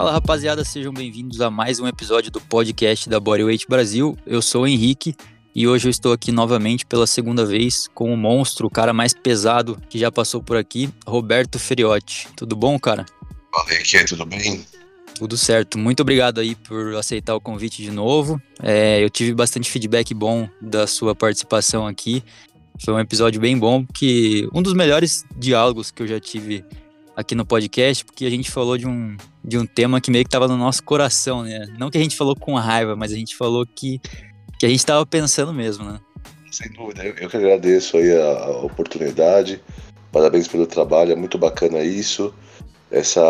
Fala rapaziada, sejam bem-vindos a mais um episódio do podcast da Bodyweight Brasil. Eu sou o Henrique e hoje eu estou aqui novamente pela segunda vez com o monstro, o cara mais pesado que já passou por aqui, Roberto Feriotti. Tudo bom, cara? Fala Henrique, tudo bem? Tudo certo. Muito obrigado aí por aceitar o convite de novo. É, eu tive bastante feedback bom da sua participação aqui. Foi um episódio bem bom, que um dos melhores diálogos que eu já tive aqui no podcast, porque a gente falou de um, de um tema que meio que estava no nosso coração, né? Não que a gente falou com raiva, mas a gente falou que, que a gente estava pensando mesmo, né? Sem dúvida, eu, eu que agradeço aí a, a, oportunidade, parabéns pelo trabalho, é muito bacana isso. Essa,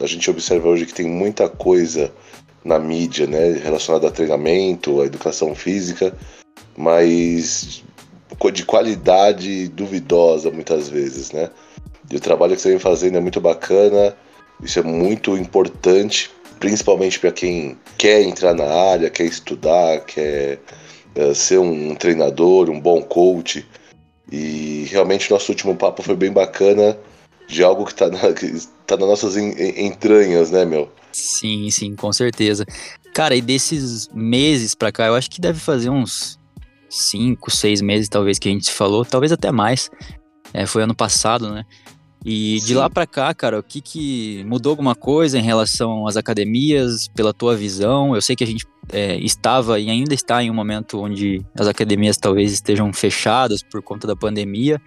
a gente observa hoje que tem muita coisa na mídia, né, relacionada a treinamento, a educação física, mas de qualidade duvidosa muitas vezes, né? E o trabalho que você vem fazendo é muito bacana, isso é muito importante, principalmente para quem quer entrar na área, quer estudar, quer uh, ser um, treinador, um bom coach. E realmente nosso último papo foi bem bacana, de algo que está na, que tá nas nossas entranhas, né, meu? Sim, sim, com certeza. Cara, e desses meses pra cá, eu acho que deve fazer uns cinco, seis meses, talvez, que a gente falou, talvez até mais. É, foi ano passado, né? E Sim. de lá para cá, cara, o que, que mudou alguma coisa em relação às academias, pela tua visão? Eu sei que a gente é, estava e ainda está em um momento onde as academias talvez estejam fechadas por conta da pandemia.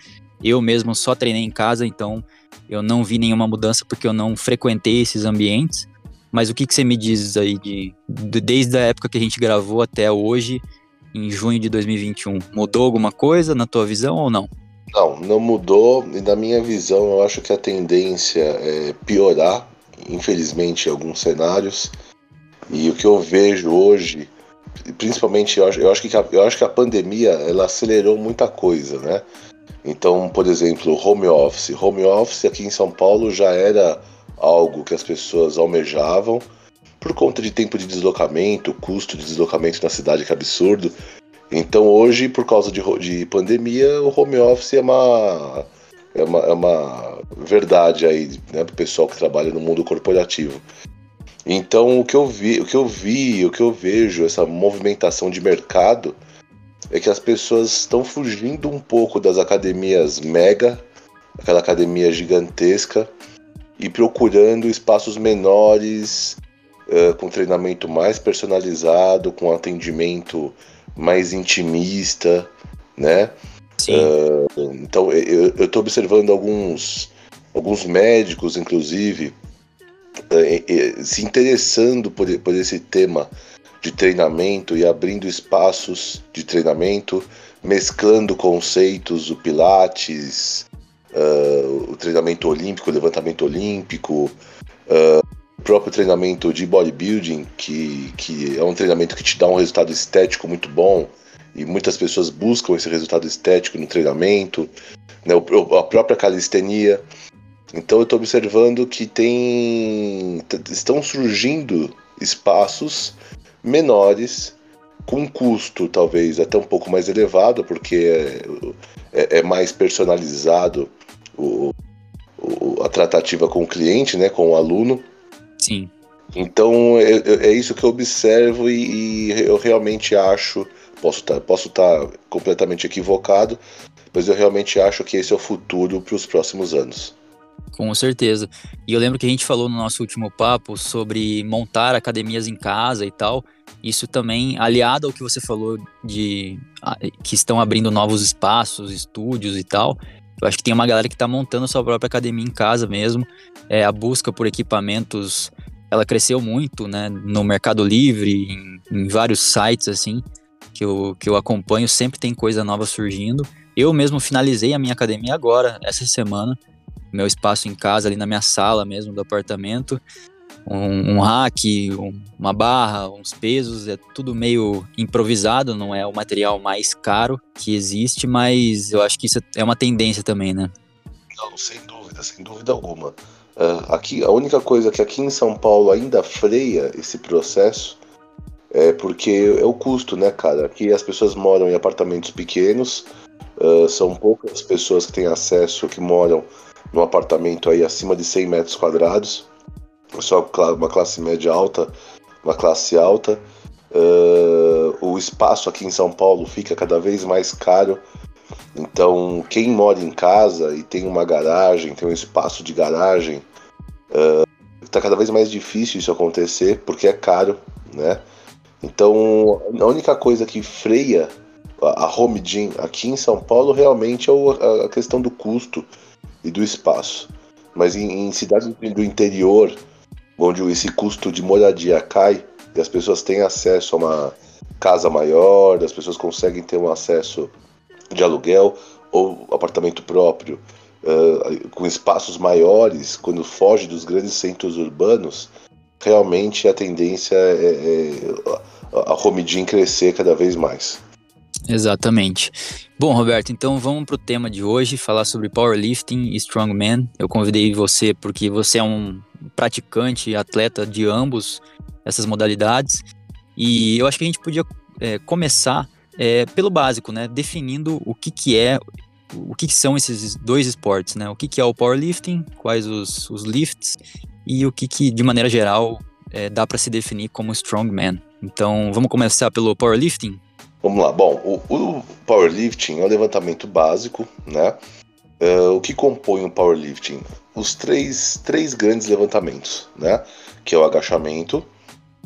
Eu mesmo só treinei em casa, então eu não vi nenhuma mudança porque eu não frequentei esses ambientes. Mas o que, que você me diz aí de, de desde a época que a gente gravou até hoje, em junho de 2021? Mudou alguma coisa na tua visão ou não? Não, não mudou. E na minha visão, eu acho que a tendência é piorar, infelizmente, em alguns cenários. E o que eu vejo hoje, principalmente, eu acho, que, a, eu acho que a pandemia ela acelerou muita coisa, né? Então, por exemplo, home office. Home office aqui em São Paulo já era algo que as pessoas almejavam por conta de tempo de deslocamento, custo de deslocamento na cidade que é absurdo. Então hoje, por causa de, de pandemia, o home office é uma, é uma, é uma verdade aí, né, o pessoal que trabalha no mundo corporativo. Então o que eu vi, o que eu vi, o que eu vejo, essa movimentação de mercado é que as pessoas estão fugindo um pouco das academias mega, aquela academia gigantesca, e procurando espaços menores, uh, com treinamento mais personalizado, com atendimento mais intimista, né? Uh, então eu estou observando alguns, alguns médicos, inclusive, uh, se interessando por, por esse tema de treinamento e abrindo espaços de treinamento, mesclando conceitos, o Pilates, uh, o treinamento olímpico, o levantamento olímpico, o próprio treinamento de bodybuilding, que, que é um treinamento que te dá um resultado estético muito bom, e muitas pessoas buscam esse resultado estético no treinamento, né, a própria calistenia. Então eu estou observando que tem estão surgindo espaços menores com custo talvez até um pouco mais elevado porque é, é, é mais personalizado o, o, a tratativa com o cliente, né, com o aluno Sim. Então é, é, é isso que eu observo e, e eu realmente acho, posso estar tá, posso tá completamente equivocado, mas eu realmente acho que esse é o futuro para os próximos anos. Com certeza. E eu lembro que a gente falou no nosso último papo sobre montar academias em casa e tal. Isso também, aliado ao que você falou de que estão abrindo novos espaços, estúdios e tal. Eu acho que tem uma galera que está montando a sua própria academia em casa mesmo. É, a busca por equipamentos, ela cresceu muito, né? No Mercado Livre, em, em vários sites, assim, que eu, que eu acompanho, sempre tem coisa nova surgindo. Eu mesmo finalizei a minha academia agora, essa semana. Meu espaço em casa, ali na minha sala mesmo do apartamento um, um rack, um, uma barra, uns pesos, é tudo meio improvisado, não é o material mais caro que existe, mas eu acho que isso é uma tendência também, né? Não, sem dúvida, sem dúvida alguma. Uh, aqui, a única coisa que aqui em São Paulo ainda freia esse processo é porque é o custo, né, cara? Aqui as pessoas moram em apartamentos pequenos, uh, são poucas pessoas que têm acesso, que moram num apartamento aí acima de 100 metros quadrados. só uma classe média alta, uma classe alta. Uh, o espaço aqui em São Paulo fica cada vez mais caro. Então, quem mora em casa e tem uma garagem, tem um espaço de garagem, está uh, cada vez mais difícil isso acontecer porque é caro, né? Então, a única coisa que freia a home gym aqui em São Paulo realmente é a questão do custo e do espaço. Mas em, em cidades do interior, onde esse custo de moradia cai e as pessoas têm acesso a uma casa maior, as pessoas conseguem ter um acesso de aluguel ou apartamento próprio uh, com espaços maiores, quando foge dos grandes centros urbanos, realmente a tendência é, é a home gym crescer cada vez mais. Exatamente. Bom, Roberto, então vamos para o tema de hoje, falar sobre powerlifting e strongman. Eu convidei você porque você é um praticante, atleta de ambos essas modalidades, e eu acho que a gente podia é, começar é, pelo básico, né? Definindo o que, que é, o que, que são esses dois esportes, né? O que, que é o powerlifting, quais os, os lifts e o que, que de maneira geral, é, dá para se definir como strongman. Então, vamos começar pelo powerlifting? Vamos lá. Bom, o, o powerlifting é um levantamento básico, né? Uh, o que compõe o powerlifting? Os três, três grandes levantamentos, né? Que é o agachamento,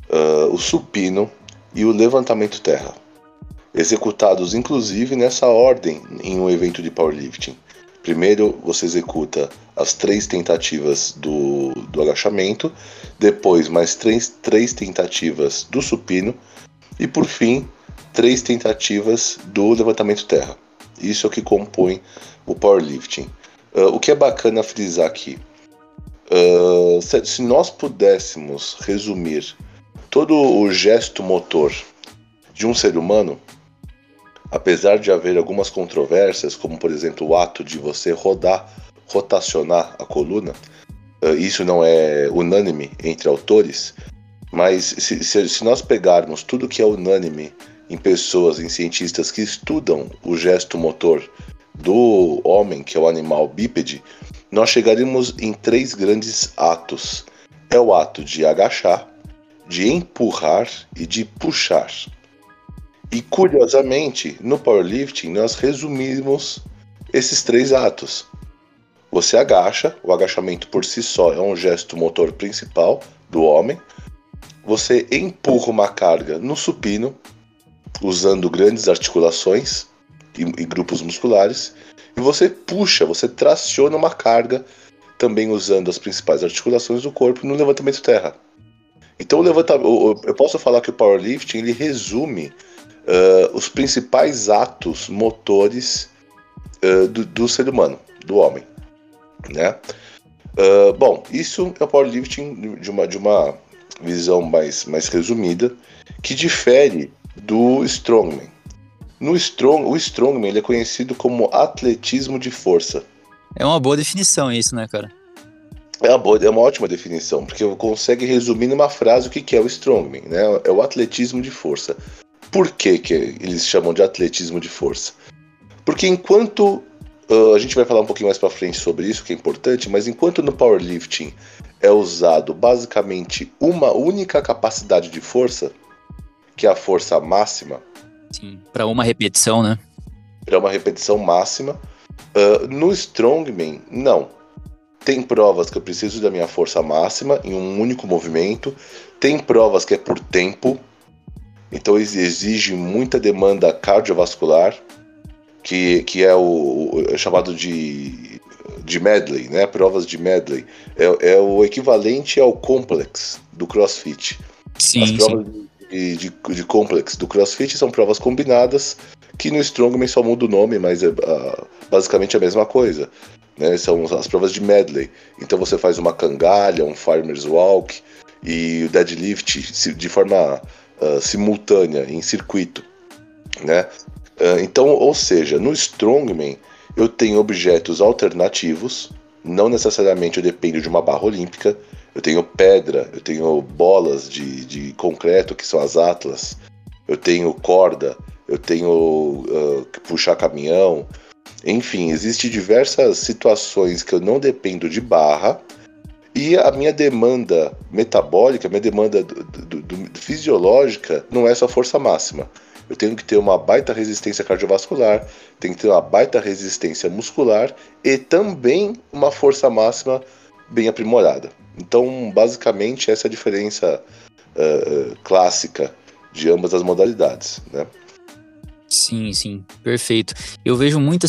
uh, o supino e o levantamento terra. Executados inclusive nessa ordem em um evento de powerlifting. Primeiro você executa as três tentativas do, do agachamento, depois mais três, três tentativas do supino e por fim três tentativas do levantamento terra. Isso é o que compõe o powerlifting. Uh, o que é bacana frisar aqui, uh, se, se nós pudéssemos resumir todo o gesto motor de um ser humano, apesar de haver algumas controvérsias, como por exemplo o ato de você rodar, rotacionar a coluna, uh, isso não é unânime entre autores, mas se, se, se nós pegarmos tudo que é unânime em pessoas, em cientistas que estudam o gesto motor do homem, que é o animal bípede, nós chegaremos em três grandes atos. É o ato de agachar, de empurrar e de puxar. E curiosamente, no powerlifting nós resumimos esses três atos. Você agacha, o agachamento por si só é um gesto motor principal do homem. Você empurra uma carga no supino, usando grandes articulações e, e grupos musculares, e você puxa, você traciona uma carga também usando as principais articulações do corpo no levantamento terra. Então, o eu posso falar que o powerlifting ele resume uh, os principais atos motores uh, do, do, ser humano, do homem, né? Uh, bom, isso é o powerlifting de uma, de uma visão mais, mais resumida, que difere do strongman. No strong, o strongman ele é conhecido como atletismo de força. É uma boa definição isso, né, cara? É uma, boa, é uma ótima definição, porque consegue resumir numa frase o que, que é o strongman, né? É o atletismo de força. Por que, que eles chamam de atletismo de força? Porque enquanto uh, a gente vai falar um pouquinho mais para frente sobre isso, que é importante, mas enquanto no powerlifting é usado basicamente uma única capacidade de força, que é a força máxima. Sim, para uma repetição, né? Para uma repetição máxima. Uh, no Strongman, não. Tem provas que eu preciso da minha força máxima em um único movimento. Tem provas que é por tempo. Então exige muita demanda cardiovascular, que, que é o, é chamado de, de medley, né? Provas de medley. É, é o equivalente ao complex do CrossFit. Sim, As provas sim de, de, de complex do CrossFit são provas combinadas, que no Strongman só muda o nome, mas é uh, basicamente a mesma coisa. Né? São as provas de medley. Então você faz uma cangalha, um farmer's walk e o deadlift de forma uh, simultânea, em circuito. Né? Uh, então, ou seja, no Strongman eu tenho objetos alternativos, não necessariamente eu dependo de uma barra olímpica, eu tenho pedra, eu tenho bolas de, de concreto, que são as atlas, eu tenho corda, eu tenho uh, que puxar caminhão. Enfim, existem diversas situações que eu não dependo de barra E a minha demanda metabólica, minha demanda do, do, do, fisiológica, não é só força máxima. Eu tenho que ter uma baita resistência cardiovascular, tenho que ter uma baita resistência muscular e também uma força máxima bem aprimorada. Então, basicamente, essa é a diferença uh, clássica de ambas as modalidades, né? Sim, sim, perfeito. Eu vejo muita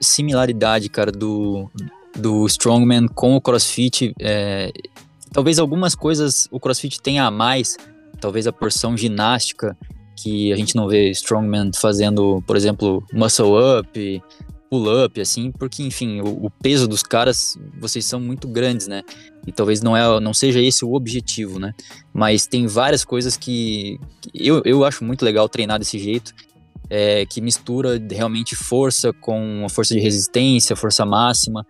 similaridade, cara, do, do Strongman com o CrossFit. É, talvez algumas coisas o CrossFit tenha a mais, talvez a porção ginástica que a gente não vê Strongman fazendo, por exemplo, muscle up, pull up, assim, porque enfim, o, o, peso dos caras, vocês são muito grandes, né? E talvez não é, não seja esse o objetivo, né? Mas tem várias coisas que, que eu, eu acho muito legal treinar desse jeito é, que mistura realmente força com a força de resistência, força máxima.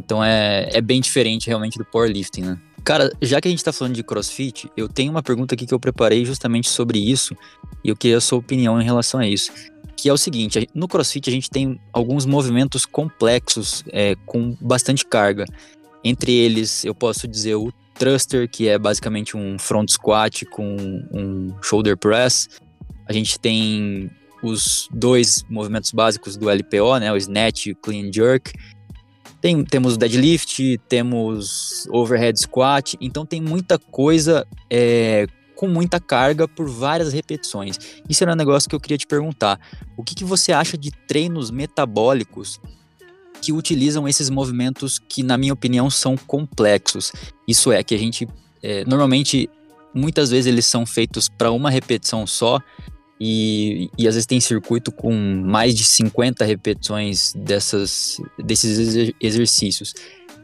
Então é, é bem diferente realmente do powerlifting, né? Cara, já que a gente tá falando de crossfit, eu tenho uma pergunta aqui que eu preparei justamente sobre isso e eu queria a sua opinião em relação a isso. Que é o seguinte: no crossfit a gente tem alguns movimentos complexos é, com bastante carga. Entre eles, eu posso dizer o thruster, que é basicamente um front squat com um shoulder press. A gente tem os dois movimentos básicos do LPO, né, o snatch e o clean jerk. Tem, temos deadlift, temos overhead squat, então tem muita coisa é, com muita carga por várias repetições. Isso era um negócio que eu queria te perguntar. O que, que você acha de treinos metabólicos que utilizam esses movimentos que, na minha opinião, são complexos? Isso é, que a gente é, normalmente muitas vezes eles são feitos para uma repetição só e, e às vezes tem circuito com mais de 50 repetições dessas, desses exercícios.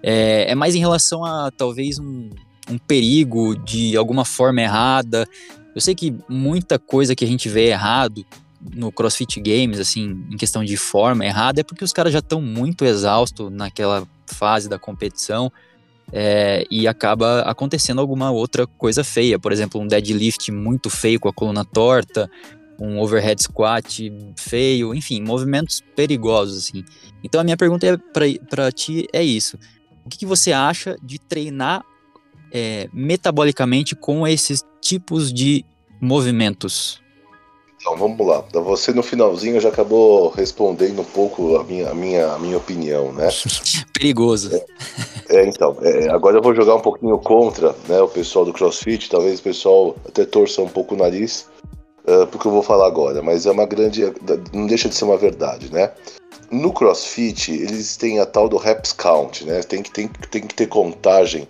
É, é mais em relação a talvez um, um perigo de alguma forma errada. Eu sei que muita coisa que a gente vê errado no CrossFit Games, assim, em questão de forma errada, é porque os caras já estão muito exaustos naquela fase da competição é, e acaba acontecendo alguma outra coisa feia. Por exemplo, um deadlift muito feio com a coluna torta, um overhead squat feio, enfim, movimentos perigosos, assim. Então a minha pergunta é para ti é isso. O que, que, você acha de treinar é, metabolicamente com esses tipos de movimentos? Então vamos lá. Você no finalzinho já acabou respondendo um pouco a minha, a minha, a minha opinião, né? Perigoso. É, é então, é, agora eu vou jogar um pouquinho contra né, o pessoal do CrossFit, talvez o pessoal até torça um pouco o nariz, uh, porque eu vou falar agora, mas é uma grande. não deixa de ser uma verdade, né? No CrossFit, eles têm a tal do reps count, né? Tem que, tem, tem que ter contagem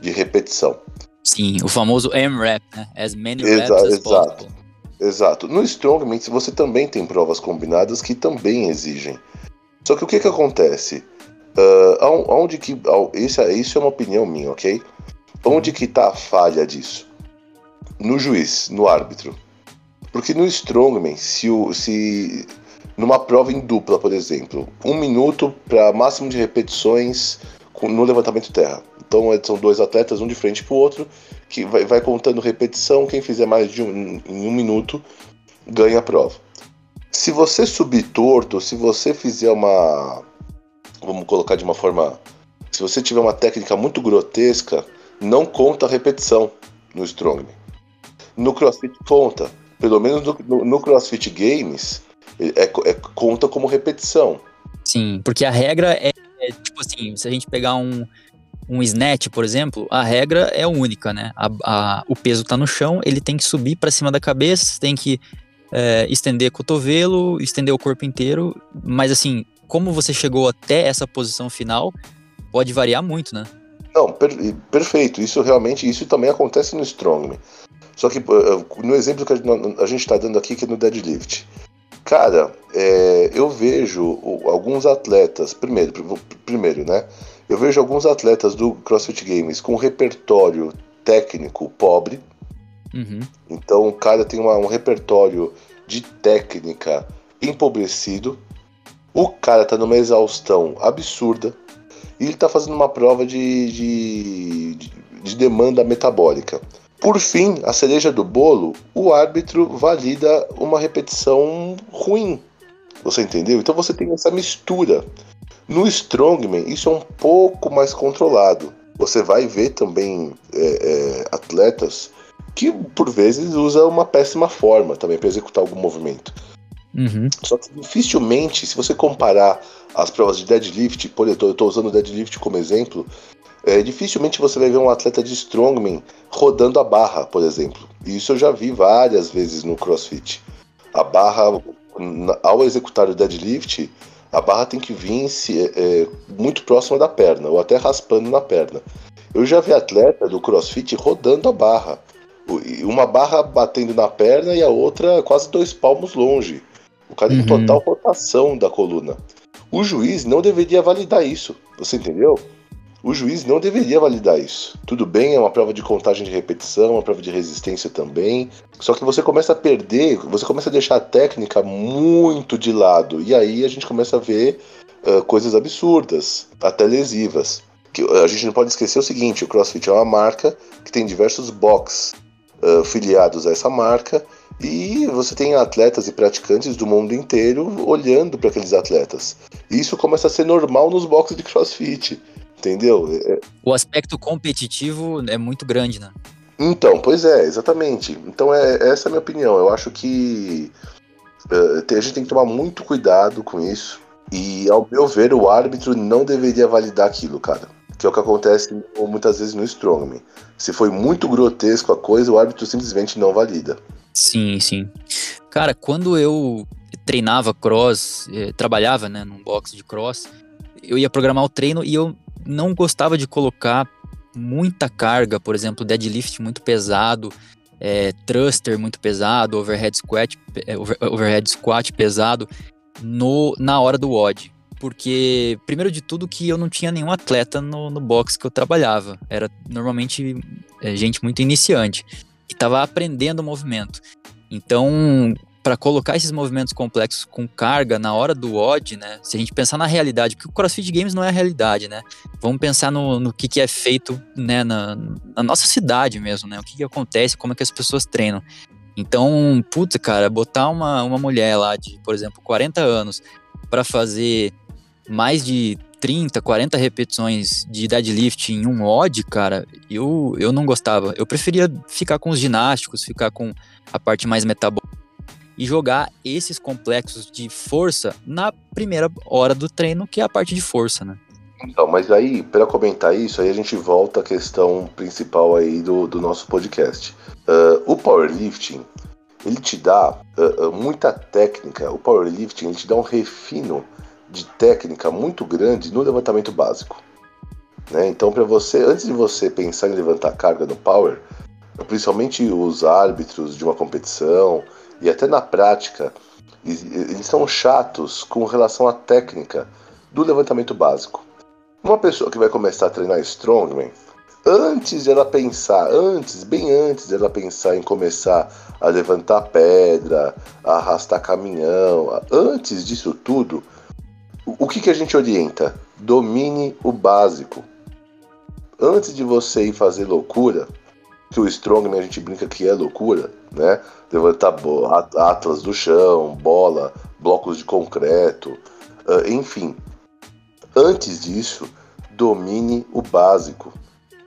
de repetição. Sim, o famoso M-Rep, né? As many reps as exato. Exato. No Strongman, você também tem provas combinadas que também exigem. Só que o que que acontece? Uh, onde que. Isso, isso é uma opinião minha, ok? Onde que tá a falha disso? No juiz, no árbitro. Porque no Strongman, se, o, se numa prova em dupla, por exemplo, um minuto para máximo de repetições no levantamento terra. Então é, são dois atletas, um de frente para o outro, que vai, vai, contando repetição. Quem fizer mais de um, em um minuto ganha a prova. Se você subir torto, se você fizer uma. Vamos colocar de uma forma. Se você tiver uma técnica muito grotesca, não conta a repetição no Strongman. No CrossFit conta pelo menos no, no, no CrossFit Games, é, é, conta como repetição. Sim, porque a regra é, é, tipo assim, se a gente pegar um, um snatch, por exemplo, a regra é única, né? A, a, o peso tá no chão, ele tem que subir para cima da cabeça, tem que é, estender cotovelo, estender o corpo inteiro, mas assim, como você chegou até essa posição final, pode variar muito, né? Não, per, perfeito. Isso realmente, isso também acontece no Strongman. Só que no exemplo que a gente está dando aqui, que é no deadlift. Cara, é, eu vejo alguns atletas, primeiro, primeiro, né? Eu vejo alguns atletas do CrossFit Games com um repertório técnico pobre. Uhum. Então o cara tem uma, um repertório de técnica empobrecido. O cara tá numa exaustão absurda. E ele tá fazendo uma prova de, de, de demanda metabólica. Por fim, a cereja do bolo, o árbitro valida uma repetição ruim. Você entendeu? Então você tem essa mistura. No Strongman, isso é um pouco mais controlado. você vai ver também é, é, atletas que por vezes usam uma péssima forma também para executar algum movimento. Uhum. Só que dificilmente, se você comparar as provas de deadlift, por exemplo, eu estou usando o deadlift como exemplo, é, dificilmente você vai ver um atleta de strongman rodando a barra, por exemplo. E isso eu já vi várias vezes no CrossFit. A barra, ao executar o deadlift, a barra tem que vir se, é, é, muito próxima da perna, ou até raspando na perna. Eu já vi atleta do CrossFit rodando a barra. Uma barra batendo na perna e a outra quase dois palmos longe. O cara uhum. em total rotação da coluna. O juiz não deveria validar isso. Você entendeu? O juiz não deveria validar isso. Tudo bem, é uma prova de contagem de repetição, uma prova de resistência também. Só que você começa a perder, você começa a deixar a técnica muito de lado. E aí a gente começa a ver uh, coisas absurdas, até lesivas. Que, a gente não pode esquecer o seguinte: o CrossFit é uma marca que tem diversos box uh, filiados a essa marca. E você tem atletas e praticantes do mundo inteiro olhando para aqueles atletas. E isso começa a ser normal nos boxes de CrossFit. Entendeu? É, é... O aspecto competitivo é muito grande, né? Então, pois é, exatamente. Então, é, essa é a minha opinião. Eu acho que uh, a gente tem que tomar muito cuidado com isso. E, ao meu ver, o árbitro não deveria validar aquilo, cara. Que é o que acontece muitas vezes no Strongman. Se foi muito grotesco a coisa, o árbitro simplesmente não valida. Sim, sim. Cara, quando eu treinava cross, eh, trabalhava né, num box de cross, eu ia programar o treino e eu não gostava de colocar muita carga, por exemplo, deadlift muito pesado, é, thruster muito pesado, overhead squat, é, overhead squat pesado no, na hora do WOD. Porque, primeiro de tudo, que eu não tinha nenhum atleta no, no box que eu trabalhava. Era normalmente é, gente muito iniciante. E estava aprendendo o movimento. Então, para colocar esses movimentos complexos com carga na hora do odd, né? Se a gente pensar na realidade, porque o CrossFit Games não é a realidade, né? Vamos pensar no, no que, que é feito né, na, na nossa cidade mesmo, né? O que, que acontece, como é que as pessoas treinam. Então, puta, cara, botar uma, uma mulher lá de, por exemplo, 40 anos para fazer mais de 30, 40 repetições de deadlift em um odd, cara, eu, eu não gostava. Eu preferia ficar com os ginásticos, ficar com a parte mais metabólica e jogar esses complexos de força na primeira hora do treino, que é a parte de força, né? Então, mas aí, para comentar isso, aí a gente volta à questão principal aí do, do nosso podcast. Uh, o powerlifting, ele te dá uh, muita técnica, o powerlifting ele te dá um refino de técnica muito grande no levantamento básico. Né? Então, para você, antes de você pensar em levantar carga no power, principalmente os árbitros de uma competição, e até na prática, eles são chatos com relação à técnica do levantamento básico. Uma pessoa que vai começar a treinar strongman, antes de ela pensar, antes, bem antes de ela pensar em começar a levantar pedra, a arrastar caminhão, antes disso tudo, o que, que a gente orienta? Domine o básico. Antes de você ir fazer loucura, que o strongman a gente brinca que é loucura, né? Levantar atlas do chão, bola, blocos de concreto, uh, enfim. Antes disso, domine o básico.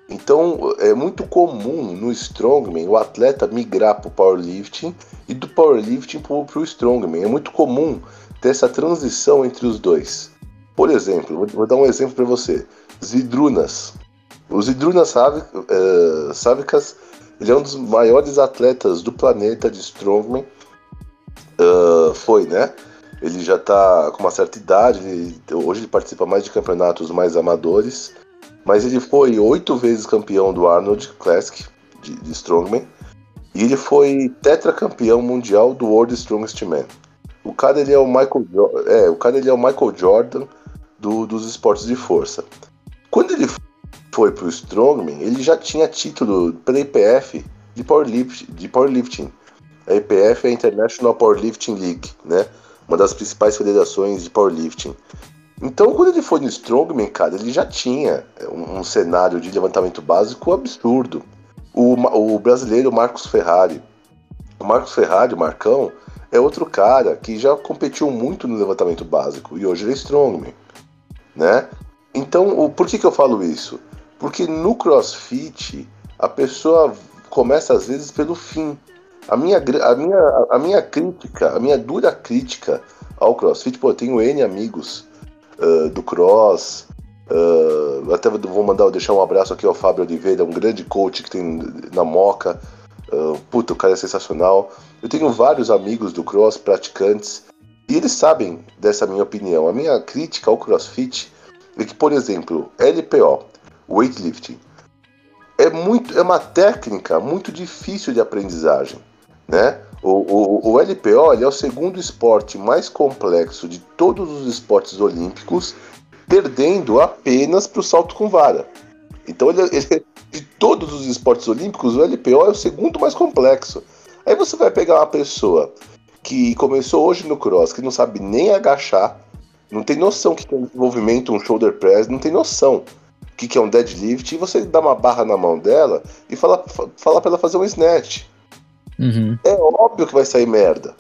Então é muito comum no strongman o atleta migrar para o powerlifting e do powerlifting para o strongman. É muito comum ter essa transição entre os dois. Por exemplo, vou, dar um exemplo para você. Zidrunas. O Zidrunas uh, Savicas ele é um dos maiores atletas do planeta de Strongman. Uh, foi, né? Ele já está com uma certa idade, ele, hoje ele participa mais de campeonatos mais amadores, mas ele foi oito vezes campeão do Arnold Classic de, de Strongman e ele foi tetracampeão mundial do World Strongest Man. O cara ele é o Michael, é, o cara ele é o Michael Jordan do, dos esportes de força. Quando ele foi para o Strongman, ele já tinha título pela IPF de powerlifting, de powerlifting. A IPF é a International Powerlifting League, né? Uma das principais federações de powerlifting. Então, quando ele foi no Strongman, cara, ele já tinha um, um cenário de levantamento básico absurdo. O, o brasileiro Marcos Ferrari. O Marcos Ferrari, o Marcão, é outro cara que já competiu muito no levantamento básico e hoje ele é Strongman, né? Então, o, por que, que eu falo isso? Porque no CrossFit a pessoa começa às vezes pelo fim. A minha, a minha, a minha crítica, a minha dura crítica ao CrossFit, pô, eu tenho N amigos uh, do Cross. Uh, até vou mandar deixar um abraço aqui ao Fábio Oliveira, um grande coach que tem na Moca. Uh, puta, o cara é sensacional. Eu tenho vários amigos do Cross, praticantes, e eles sabem dessa minha opinião. A minha crítica ao CrossFit é que, por exemplo, LPO, weightlifting, é muito é uma técnica muito difícil de aprendizagem, né? O, o, o LPO é o segundo esporte mais complexo de todos os esportes olímpicos, perdendo apenas para o salto com vara. Então, ele, ele, de todos os esportes olímpicos, o LPO é o segundo mais complexo. Aí você vai pegar uma pessoa que começou hoje no cross, que não sabe nem agachar, não tem noção que tem um desenvolvimento, um shoulder press, não tem noção o que, que é um deadlift, e você dá uma barra na mão dela e fala, fala para ela fazer um snatch. Uhum. É óbvio que vai sair merda.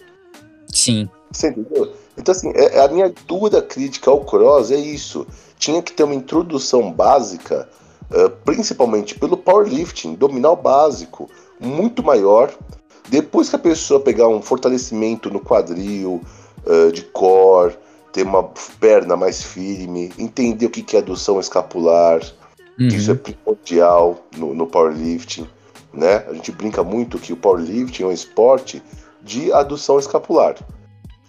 Sim. Você entendeu? Então, assim, é, a minha dura crítica ao cross é isso. Tinha que ter uma introdução básica, uh, principalmente pelo powerlifting, dominar o básico, muito maior. Depois que a pessoa pegar um fortalecimento no quadril, uh, de core, ter uma perna mais firme, entender o que é adução escapular, uhum. isso é primordial no, no powerlifting, né? A gente brinca muito que o powerlifting é um esporte de adução escapular.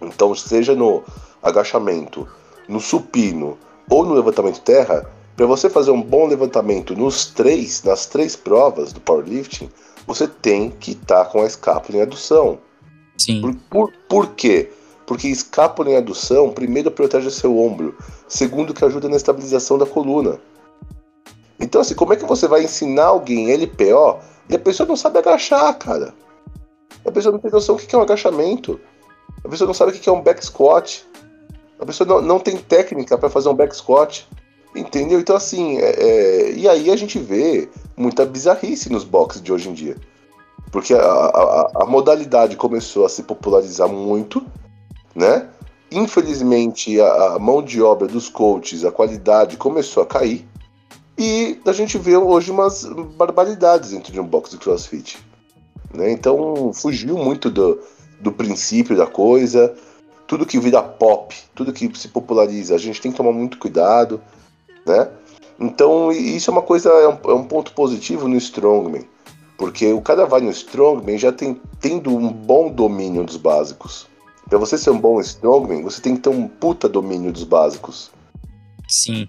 Então, seja no agachamento, no supino ou no levantamento terra, para você fazer um bom levantamento nos três, nas três provas do powerlifting, você tem que estar tá com a escápula em adução. Sim. Por, por, por quê? Porque escápula em adução, primeiro protege seu ombro, segundo que ajuda na estabilização da coluna. Então assim, como é que você vai ensinar alguém LPO e a pessoa não sabe agachar, cara? A pessoa não tem noção do que é um agachamento. A pessoa não sabe o que é um back squat. A pessoa não, não tem técnica para fazer um back squat. Entendeu? Então assim, é, é, e aí a gente vê muita bizarrice nos boxes de hoje em dia. Porque a, a, a modalidade começou a se popularizar muito né? Infelizmente, a, a mão de obra dos coaches, a qualidade começou a cair. E a gente vê hoje umas barbaridades dentro de um box de crossfit. Né? Então fugiu muito do, do princípio da coisa. Tudo que vira pop, tudo que se populariza, a gente tem que tomar muito cuidado. Né? Então isso é uma coisa, é um, é um ponto positivo no Strongman. Porque o cara vai no Strongman já tem, tendo um bom domínio dos básicos. Para você ser um bom strongman, você tem que ter um puta domínio dos básicos. Sim.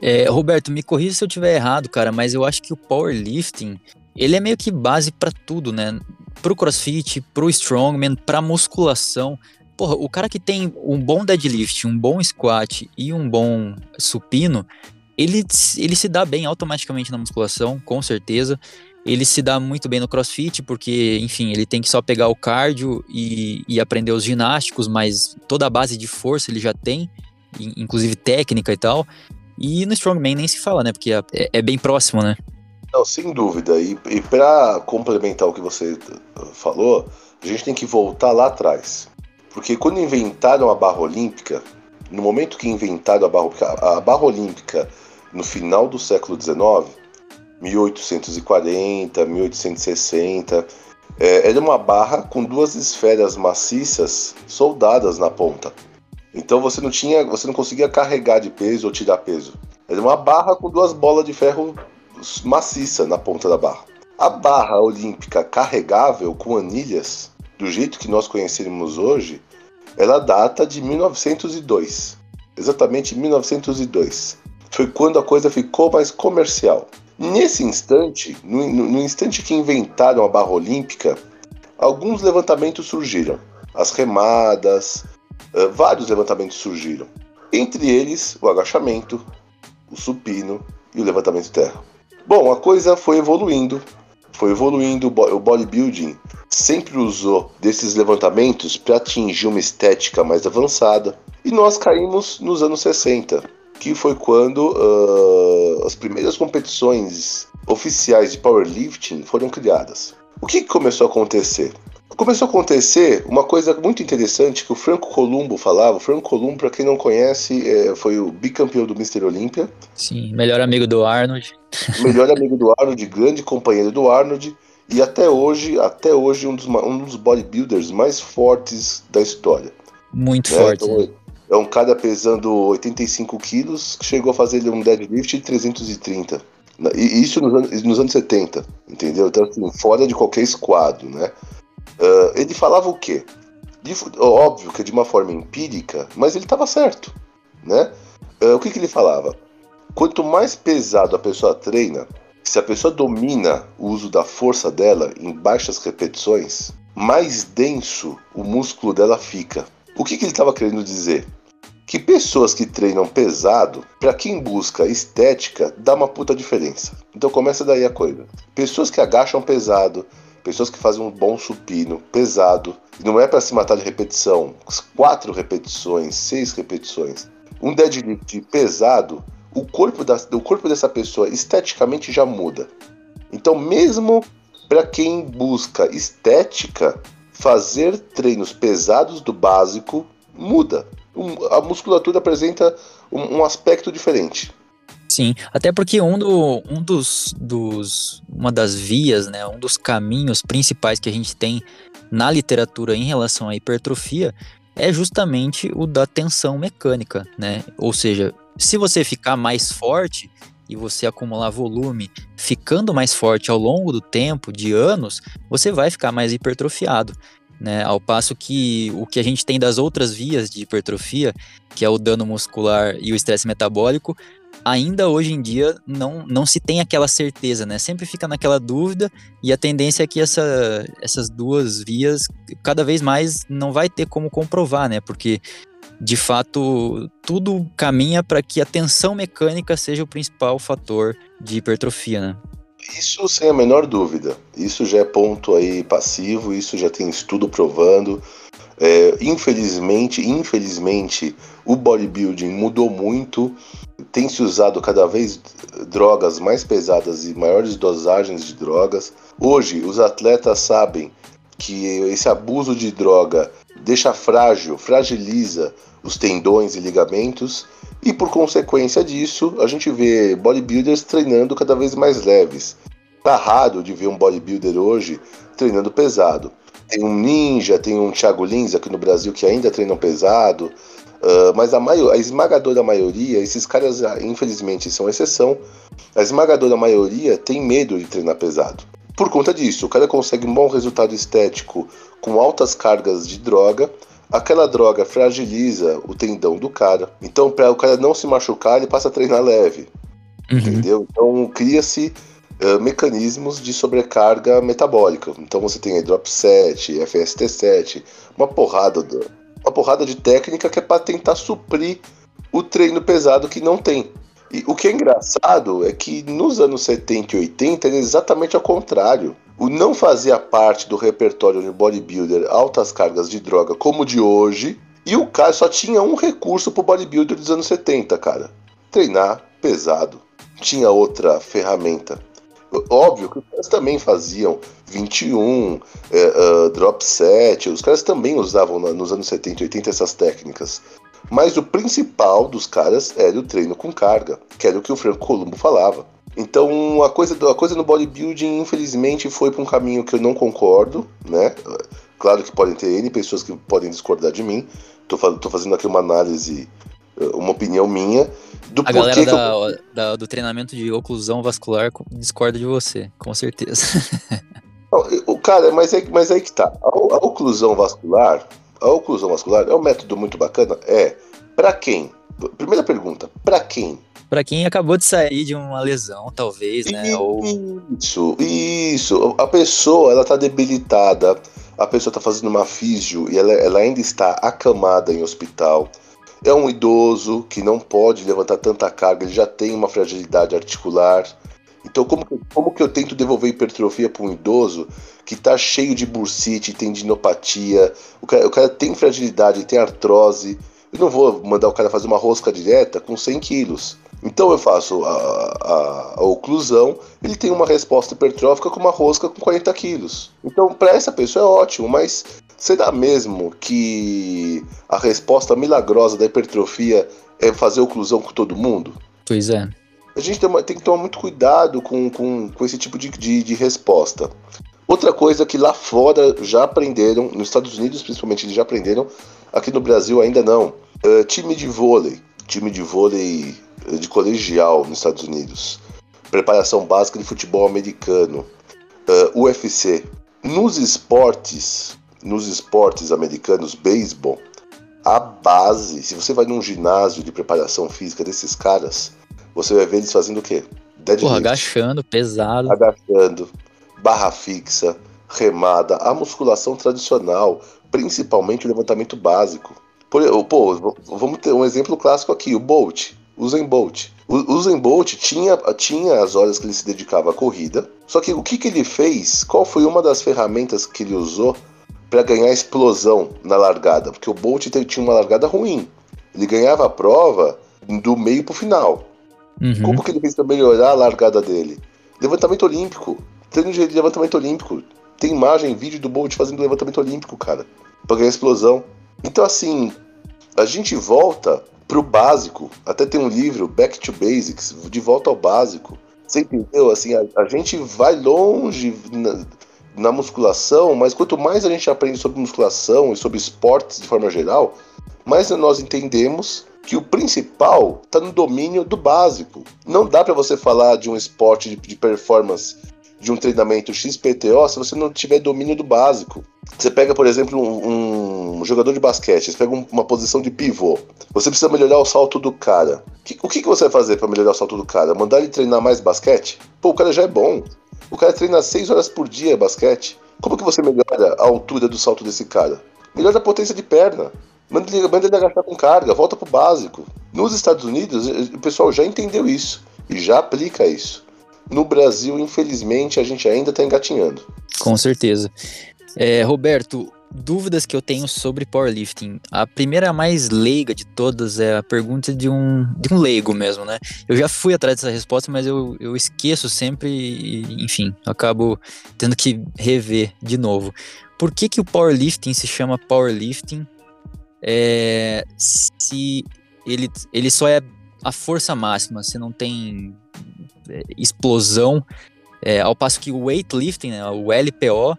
É, Roberto, me corrija se eu tiver errado, cara, mas eu acho que o powerlifting, ele é meio que base para tudo, né? Pro crossfit, pro strongman, pra musculação. Porra, o cara que tem um bom deadlift, um bom squat e um bom supino, ele, ele se dá bem automaticamente na musculação, com certeza. Ele se dá muito bem no crossfit, porque, enfim, ele tem que só pegar o cardio e, e aprender os ginásticos, mas toda a base de força ele já tem, inclusive técnica e tal. E no Strongman nem se fala, né? Porque é, é bem próximo, né? Não, sem dúvida. E, e para complementar o que você falou, a gente tem que voltar lá atrás. Porque quando inventaram a barra olímpica, no momento que inventaram a barra, a barra olímpica no final do século XIX, 1840, 1860. É, era uma barra com duas esferas maciças soldadas na ponta. Então você não tinha, você não conseguia carregar de peso ou tirar peso. Era uma barra com duas bolas de ferro maciça na ponta da barra. A barra olímpica carregável com anilhas, do jeito que nós conhecemos hoje, ela data de 1902. Exatamente 1902. Foi quando a coisa ficou mais comercial. Nesse instante, no, no, instante que inventaram a barra olímpica, alguns levantamentos surgiram. As remadas, uh, vários levantamentos surgiram. Entre eles, o agachamento, o supino e o levantamento terra. Bom, a coisa foi evoluindo, foi evoluindo. O bodybuilding sempre usou desses levantamentos para atingir uma estética mais avançada. E nós caímos nos anos 60 que foi quando uh, as primeiras competições oficiais de powerlifting foram criadas. O que, começou a acontecer? Começou a acontecer uma coisa muito interessante que o Franco Columbo falava. O Franco Columbo, para quem não conhece, é, foi o bicampeão do Mr. Olímpia. Sim, melhor amigo do Arnold. Melhor amigo do Arnold, grande companheiro do Arnold. E até hoje, até hoje um dos, um dos bodybuilders mais fortes da história. Muito né? forte. Então, é um cara pesando 85 quilos que chegou a fazer um deadlift de 330. E isso nos anos, nos anos 70, entendeu? Então, assim, fora de qualquer esquadro, né? Uh, ele falava o quê? De, óbvio que de uma forma empírica, mas ele estava certo, né? Uh, o que, que ele falava? Quanto mais pesado a pessoa treina, se a pessoa domina o uso da força dela em baixas repetições, mais denso o músculo dela fica. O que, que ele estava querendo dizer? Que pessoas que treinam pesado, para quem busca estética, dá uma puta diferença. Então começa daí a coisa. Pessoas que agacham pesado, pessoas que fazem um bom supino pesado, não é para se matar de repetição, quatro repetições, seis repetições. Um deadlift pesado, o corpo, da, o corpo dessa pessoa esteticamente já muda. Então, mesmo para quem busca estética, fazer treinos pesados do básico muda. A musculatura apresenta um, um aspecto diferente. Sim, até porque um, do, um dos, dos, uma das vias, né, um dos caminhos principais que a gente tem na literatura em relação à hipertrofia é justamente o da tensão mecânica, né? Ou seja, se você ficar mais forte e você acumular volume, ficando mais forte ao longo do tempo, de anos, você vai ficar mais hipertrofiado. Né, ao passo que o que a gente tem das outras vias de hipertrofia, que é o dano muscular e o estresse metabólico, ainda hoje em dia não, não se tem aquela certeza, né? Sempre fica naquela dúvida e a tendência é que essa, essas duas vias cada vez mais não vai ter como comprovar, né? Porque de fato tudo caminha para que a tensão mecânica seja o principal fator de hipertrofia, né? Isso sem a menor dúvida. Isso já é ponto aí passivo, isso já tem estudo provando. É, infelizmente, infelizmente, o bodybuilding mudou muito tem se usado cada vez drogas mais pesadas e maiores dosagens de drogas. Hoje, os atletas sabem que esse abuso de droga deixa frágil, fragiliza os tendões e ligamentos, e por consequência disso, a gente vê bodybuilders treinando cada vez mais leves. Tá raro de ver um bodybuilder hoje treinando pesado. Tem um Ninja, tem um Thiago Lins aqui no Brasil que ainda treinam pesado, Uh, mas a, maior, a esmagadora maioria, esses caras ah, infelizmente são exceção, a esmagadora maioria tem medo de treinar pesado. Por conta disso, o cara consegue um bom resultado estético com altas cargas de droga, aquela droga fragiliza o tendão do cara. Então, para o cara não se machucar, ele passa a treinar leve. Uhum. Entendeu? Então, cria-se uh, mecanismos de sobrecarga metabólica. Então, você tem Drop 7, FST7, uma porrada do, uma porrada de técnica que é para tentar suprir o treino pesado que não tem. E o que é engraçado é que nos anos 70 e 80 era exatamente ao contrário. O não fazia parte do repertório de bodybuilder altas cargas de droga como de hoje, e o cara só tinha um recurso pro bodybuilder dos anos 70, cara. Treinar pesado. Tinha outra ferramenta. Óbvio que os caras também faziam 21, é, uh, drop set, os caras também usavam nos anos 70 e 80 essas técnicas. Mas o principal dos caras era o treino com carga, que era o que o Franco Columbo falava. Então a coisa, a coisa no bodybuilding, infelizmente, foi para um caminho que eu não concordo, né? Claro que podem ter N pessoas que podem discordar de mim. Tô, tô fazendo aqui uma análise, uma opinião minha, do a galera da, eu... da, do treinamento de oclusão vascular discorda de você, com certeza. o cara, mas é, mas é aí que tá. A, a oclusão vascular, a oclusão vascular é um método muito bacana? É. Para quem? Primeira pergunta, para quem? Para quem acabou de sair de uma lesão, talvez, né? Isso, Ou... isso. A pessoa, ela tá debilitada, a pessoa tá fazendo uma físio e ela, ela ainda está acamada em hospital é um idoso que não pode levantar tanta carga, ele já tem uma fragilidade articular. Então, como, como que eu tento devolver hipertrofia para um idoso que está cheio de bursite, tendinopatia, o cara, o cara tem fragilidade, tem artrose. Eu não vou mandar o cara fazer uma rosca direta com 100 quilos. Então eu faço a, a, a, oclusão, ele tem uma resposta hipertrófica com uma rosca com 40 quilos. Então, para essa pessoa é ótimo, mas será mesmo que a resposta milagrosa da hipertrofia é fazer oclusão com todo mundo? Pois é. A gente tem, tem que tomar muito cuidado com, com, com esse tipo de, de, de resposta. Outra coisa que lá fora já aprenderam, nos Estados Unidos principalmente eles já aprenderam, aqui no Brasil ainda não. Uh, time de vôlei, time de vôlei de colegial nos Estados Unidos, preparação básica de futebol americano, uh, eh, UFC. Nos esportes, nos esportes americanos, beisebol, a base, se você vai num ginásio de preparação física desses caras, você vai ver eles fazendo o quê? Deadlift. Porra, agachando, pesado. Agachando, barra fixa, remada, a musculação tradicional, principalmente o levantamento básico. Por, pô, vamos ter um exemplo clássico aqui, o Bolt. Usain Bolt. O Usain Bolt tinha, tinha as horas que ele se dedicava à corrida, só que o que, que ele fez? Qual foi uma das ferramentas que ele usou para ganhar explosão na largada? Porque o Bolt tinha uma largada ruim. Ele ganhava a prova do meio para o final. Uhum. Como que ele fez para melhorar a largada dele? Levantamento olímpico. Treino de levantamento olímpico. Tem imagem, vídeo do Bolt fazendo levantamento olímpico, cara. Pra ganhar explosão. Então, assim, a gente volta pro básico. Até tem um livro, Back to Basics, de volta ao básico. Você entendeu? Assim, a, a gente vai longe na, na, musculação, mas quanto mais a gente aprende sobre musculação e sobre esportes de forma geral, mais nós entendemos que o principal está no domínio do básico. Não dá para você falar de um esporte de, de performance de um treinamento XPTO se você não tiver domínio do básico. Você pega, por exemplo, um, um jogador de basquete, você pega um, uma posição de pivô. Você precisa melhorar o salto do cara. Que, o que, que você vai fazer para melhorar o salto do cara? Mandar ele treinar mais basquete? Pô, o cara já é bom. O cara treina 6 horas por dia basquete. Como que você melhora a altura do salto desse cara? Melhora a potência de perna. Manda ele, manda ele agachar com carga, volta pro básico. Nos Estados Unidos, o pessoal já entendeu isso e já aplica isso. No Brasil, infelizmente, a gente ainda está engatinhando. Com certeza. É, Roberto, dúvidas que eu tenho sobre powerlifting. A primeira mais leiga de todas é a pergunta de um, de um leigo mesmo, né? Eu já fui atrás dessa resposta, mas eu, eu esqueço sempre e, enfim, acabo tendo que rever de novo. Por que, que o powerlifting se chama powerlifting é, se ele, ele só é a força máxima, você não tem explosão, é, ao passo que o weightlifting, né, o LPO,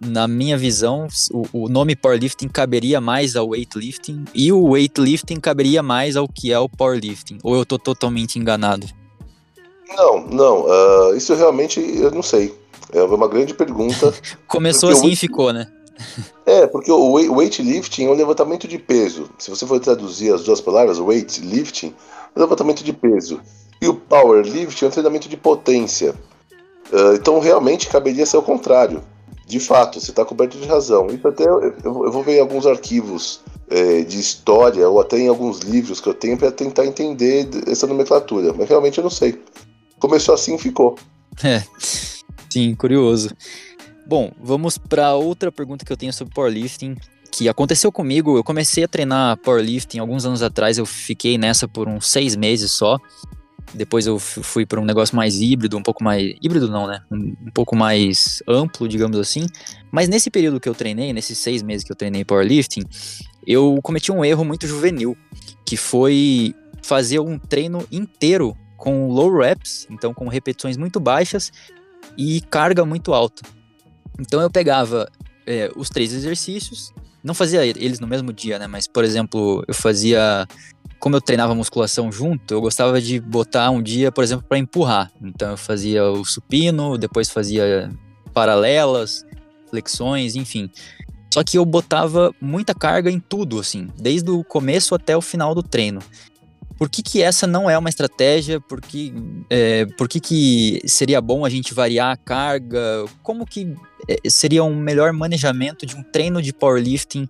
na minha visão, o, o, nome powerlifting caberia mais ao weightlifting e o weightlifting caberia mais ao que é o powerlifting. Ou eu estou totalmente enganado? Não, não. Uh, isso realmente eu não sei. É uma grande pergunta. Começou assim e ficou, né? É, porque o weightlifting é um levantamento de peso. Se você for traduzir as duas palavras, weightlifting é um levantamento de peso. E o powerlifting é um treinamento de potência. Uh, então realmente caberia ser o contrário. De fato, você está coberto de razão. Isso até eu, eu vou ver em alguns arquivos é, de história ou até em alguns livros que eu tenho para tentar entender essa nomenclatura. Mas realmente eu não sei. Começou assim e ficou. É, sim, curioso. Bom, vamos para outra pergunta que eu tenho sobre powerlifting, que aconteceu comigo. Eu comecei a treinar powerlifting alguns anos atrás, eu fiquei nessa por uns seis meses só. Depois eu fui para um negócio mais híbrido, um pouco mais. Híbrido não, né? Um, um, pouco mais amplo, digamos assim. Mas nesse período que eu treinei, nesses seis meses que eu treinei powerlifting, eu cometi um erro muito juvenil, que foi fazer um treino inteiro com low reps, então com repetições muito baixas e carga muito alta. Então eu pegava é, os três exercícios, não fazia eles no mesmo dia, né? Mas, por exemplo, eu fazia. Como eu treinava musculação junto, eu gostava de botar um dia, por exemplo, para empurrar. Então eu fazia o supino, depois fazia paralelas, flexões, enfim. Só que eu botava muita carga em tudo, assim, desde o começo até o final do treino. Por que, que essa não é uma estratégia? Por que, é, por que, que seria bom a gente variar a carga? Como que é, seria um melhor manejamento de um treino de powerlifting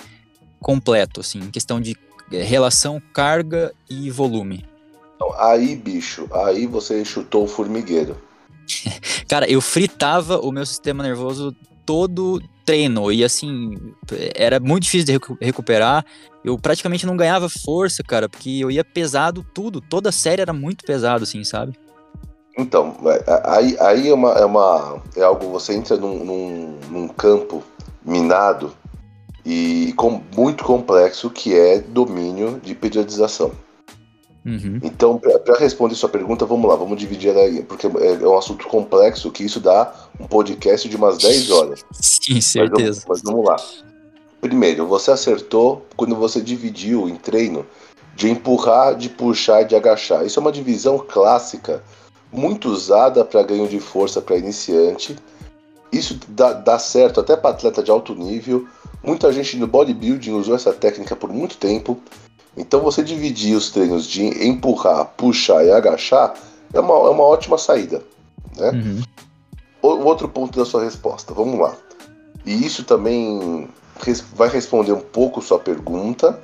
completo, assim, em questão de relação carga e volume? Então, aí, bicho, aí você chutou o formigueiro. Cara, eu fritava o meu sistema nervoso todo treino. E assim, era muito difícil de recu recuperar. Eu praticamente não ganhava força, cara, porque eu ia pesado tudo. Toda a série era muito pesado, assim, sabe? Então, é, aí, aí é, uma, é, uma, é algo, você entra num, num, num campo minado e com, muito complexo que é domínio de periodização. Uhum. Então, para responder sua pergunta, vamos lá, vamos dividir ela aí, porque é, é, um assunto complexo que isso dá um podcast de umas 10 horas. Sim, certeza. Mas vamos, mas vamos lá. Primeiro, você acertou quando você dividiu em treino de empurrar, de puxar e de agachar. Isso é uma divisão clássica, muito usada para ganho de força para iniciante. Isso dá, dá certo até para atleta de alto nível. Muita gente no bodybuilding usou essa técnica por muito tempo. Então você dividir os treinos de empurrar, puxar e agachar é uma, é uma ótima saída. Né? Uhum. O, outro ponto da sua resposta, vamos lá. E isso também res, vai responder um pouco sua pergunta.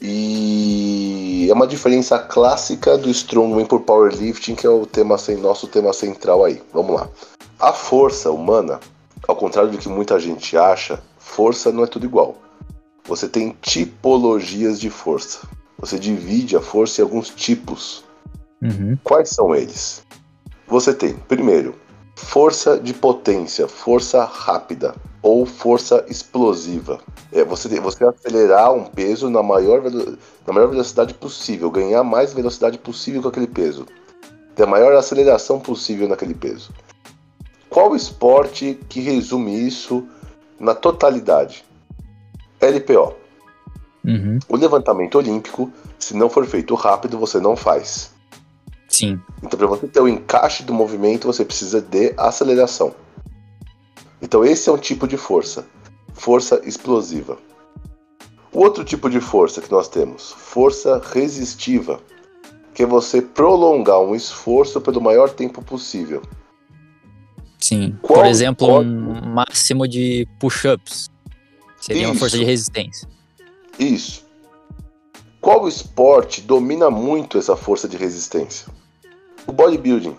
E é uma diferença clássica do strongman por powerlifting, que é o tema sem nosso tema central aí. Vamos lá. A força humana, ao contrário do que muita gente acha, força não é tudo igual. Você tem tipologias de força. Você divide a força em alguns tipos. Uhum. Quais são eles? Você tem, primeiro, força de potência, força rápida ou força explosiva. É você, você acelerar um peso na maior, na maior velocidade possível, ganhar mais velocidade possível com aquele peso, ter a maior aceleração possível naquele peso. Qual esporte que resume isso na totalidade? LPO. Uhum. O levantamento olímpico, se não for feito rápido, você não faz. Sim. Então, para você ter o encaixe do movimento, você precisa de aceleração. Então, esse é um tipo de força. Força explosiva. O outro tipo de força que nós temos, força resistiva, que é você prolongar um esforço pelo maior tempo possível. Sim. Qual Por exemplo, um máximo de push-ups. Seria Isso. uma força de resistência. Isso. Qual esporte domina muito essa força de resistência? O bodybuilding.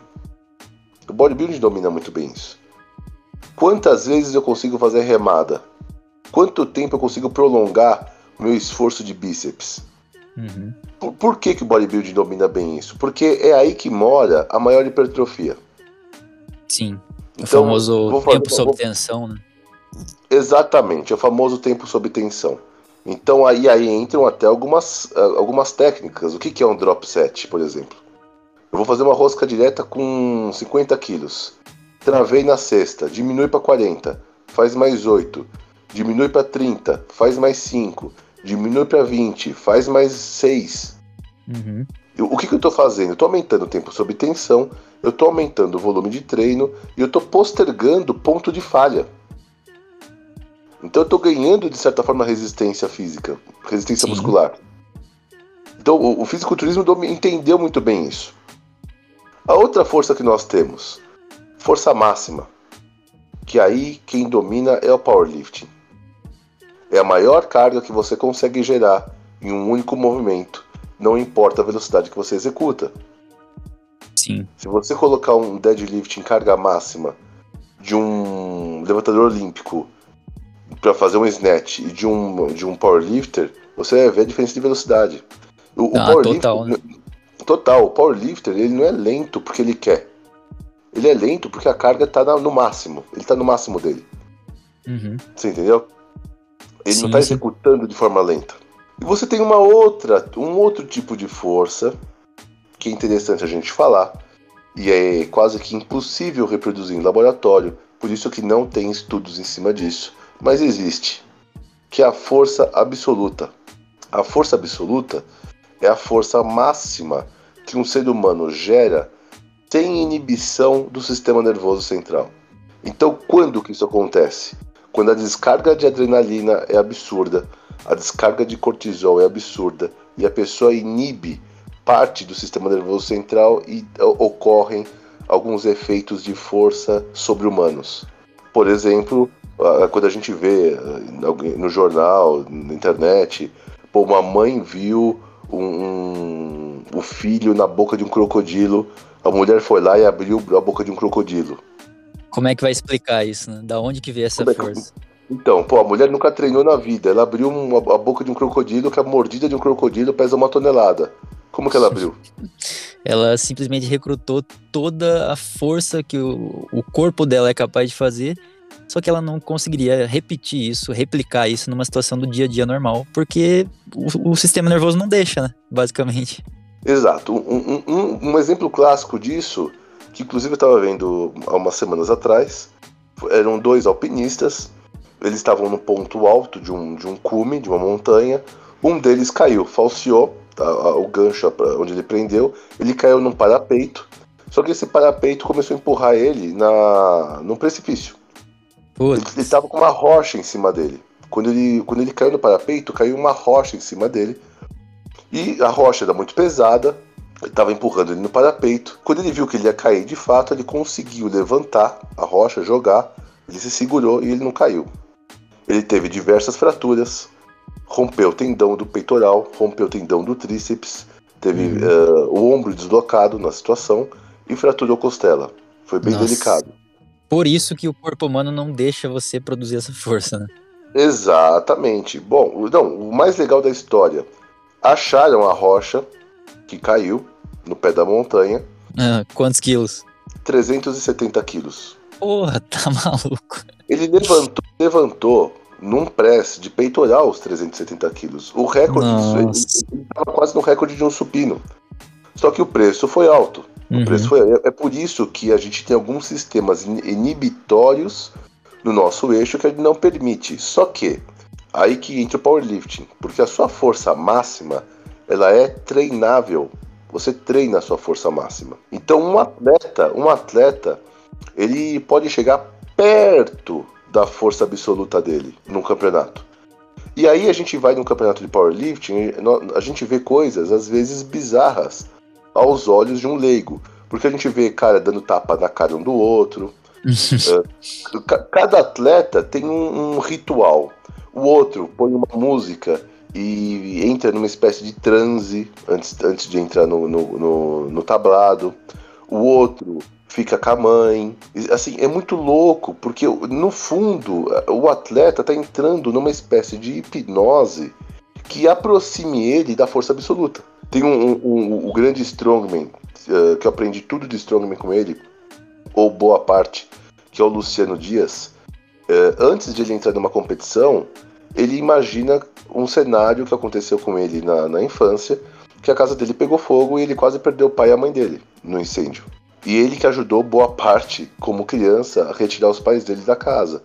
O bodybuilding domina muito bem isso. Quantas vezes eu consigo fazer remada? Quanto tempo eu consigo prolongar o meu esforço de bíceps? Uhum. Por, por, que, que o bodybuilding domina bem isso? Porque é aí que mora a maior hipertrofia. Sim. Então, o famoso tempo sob tensão, né? Exatamente, é o famoso tempo sob tensão. Então aí, aí entram até algumas, algumas técnicas. O que, que é um drop set, por exemplo? Eu vou fazer uma rosca direta com 50 quilos. Travei na sexta, diminui para 40, faz mais 8. Diminui para 30, faz mais 5. Diminui para 20, faz mais 6. Uhum. O que, que eu estou fazendo? Eu estou aumentando o tempo sob tensão, eu estou aumentando o volume de treino e eu estou postergando o ponto de falha. Então eu estou ganhando, de certa forma, resistência física, resistência Sim. muscular. Então o, o fisiculturismo entendeu muito bem isso. A outra força que nós temos, força máxima, que aí quem domina é o powerlifting. É a maior carga que você consegue gerar em um único movimento, não importa a velocidade que você executa. Sim. Se você colocar um deadlift em carga máxima de um levantador olímpico para fazer um snatch e de um, de um powerlifter, você vai ver a diferença de velocidade. O, ah, o powerlifter, total, né? total, o powerlifter ele não é lento porque ele quer. Ele é lento porque a carga está no máximo. Ele está no máximo dele. Uhum. Você entendeu? Ele sim, não está executando de forma lenta. E você tem uma outra, um outro tipo de força que é interessante a gente falar e é quase que impossível reproduzir em laboratório, por isso que não tem estudos em cima disso, mas existe, que é a força absoluta. A força absoluta é a força máxima que um ser humano gera sem inibição do sistema nervoso central. Então, quando que isso acontece? Quando a descarga de adrenalina é absurda, a descarga de cortisol é absurda e a pessoa inibe parte do sistema nervoso central e ocorrem alguns efeitos de força sobre-humanos. Por exemplo, quando a gente vê eh, no jornal, na internet, pô, uma mãe viu um, um, o filho na boca de um crocodilo, a mulher foi lá e abriu a boca de um crocodilo. Como é que vai explicar isso, né? Da onde que veio essa Como é força? Então, pô, a mulher nunca treinou na vida. Ela abriu uma, a boca de um crocodilo, que a mordida de um crocodilo pesa uma tonelada. Como que ela abriu? ela simplesmente recrutou toda a força que o, o corpo dela é capaz de fazer, só que ela não conseguiria repetir isso, replicar isso numa situação do dia a dia normal, porque o, o sistema nervoso não deixa, né? Basicamente. Exato. Um, um, um exemplo clássico disso, que inclusive eu estava vendo há umas semanas atrás, eram dois alpinistas eles estavam no ponto alto de um, de um cume, de uma montanha. Um deles caiu, falseou a, a, o gancho onde ele prendeu. Ele caiu num parapeito. Só que esse parapeito começou a empurrar ele na, num precipício. Ele estava com uma rocha em cima dele. Quando ele, quando ele caiu no parapeito, caiu uma rocha em cima dele. E a rocha era muito pesada, ele estava empurrando ele no parapeito. Quando ele viu que ele ia cair de fato, ele conseguiu levantar a rocha, jogar. Ele se segurou e ele não caiu. Ele teve diversas fraturas, rompeu o tendão do peitoral, rompeu o tendão do tríceps, teve uh, o ombro deslocado na situação e fraturou costela. Foi bem Nossa. delicado. Por isso que o corpo humano não deixa você produzir essa força, né? Exatamente. Bom, não, o mais legal da história, acharam a rocha que caiu no pé da montanha. Ah, quantos quilos? 370 quilos. Porra, tá maluco. Ele levantou, levantou num press de peitoral os 370 quilos. O recorde disso, ele estava quase no recorde de um supino. Só que o preço foi alto. Uhum. O preço foi, é, é por isso que a gente tem alguns sistemas inibitórios no nosso eixo que ele não permite. Só que aí que entra o powerlifting, porque a sua força máxima ela é treinável. Você treina a sua força máxima. Então um atleta, um atleta, ele pode chegar perto da força absoluta dele num campeonato. E aí a gente vai num campeonato de powerlifting, a gente vê coisas às vezes bizarras aos olhos de um leigo, porque a gente vê cara dando tapa na cara um do outro. uh, cada atleta tem um, um ritual. O outro põe uma música e entra numa espécie de transe antes, antes de entrar no, no, no, no tablado. O outro fica com a mãe. Assim, é muito louco, porque no fundo o atleta está entrando numa espécie de hipnose que aproxime ele da força absoluta. Tem um, um, um o grande Strongman, uh, que eu aprendi tudo de Strongman com ele, ou boa parte, que é o Luciano Dias. Uh, antes de ele entrar numa competição, ele imagina um cenário que aconteceu com ele na, na infância, que a casa dele pegou fogo e ele quase perdeu o pai e a mãe dele no incêndio. E ele que ajudou boa parte, como criança, a retirar os pais dele da casa.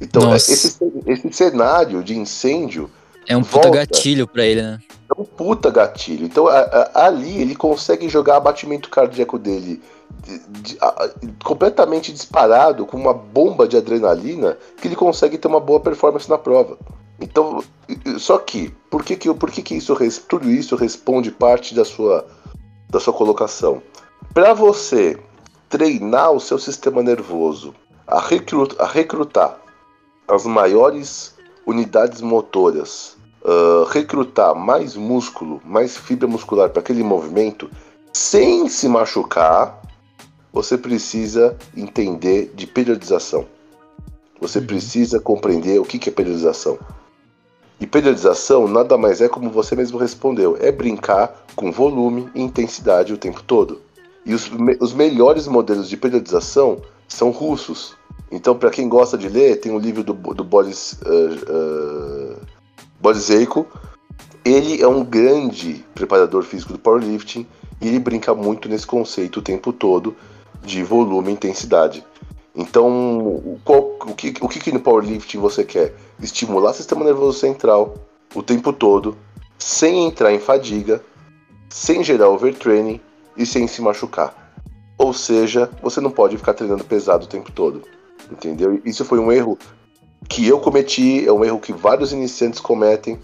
Então, esse, esse cenário de incêndio. É um puta gatilho para ele, né? É um puta gatilho. Então, a, a, ali ele consegue jogar abatimento cardíaco dele de, de, a, completamente disparado, com uma bomba de adrenalina, que ele consegue ter uma boa performance na prova. Então, só que, por que, que, por que, que isso, tudo isso responde parte da sua, da sua colocação? Para você treinar o seu sistema nervoso a, recrutar, a recrutar as maiores unidades motoras, uh, recrutar mais músculo, mais fibra muscular para aquele movimento, sem se machucar, você precisa entender de periodização. Você uhum. precisa compreender o que é periodização. E periodização nada mais é como você mesmo respondeu: é brincar com volume e intensidade o tempo todo. E os, os melhores modelos de periodização são russos. Então, para quem gosta de ler, tem um livro do, do Boris, uh, uh, Boris Eiko. Ele é um grande preparador físico do powerlifting e ele brinca muito nesse conceito o tempo todo de volume e intensidade. Então, qual, o, que, o que no powerlifting você quer? Estimular o sistema nervoso central o tempo todo, sem entrar em fadiga, sem gerar overtraining e sem se machucar. Ou seja, você não pode ficar treinando pesado o tempo todo. Entendeu? Isso foi um erro que eu cometi, é um erro que vários iniciantes cometem,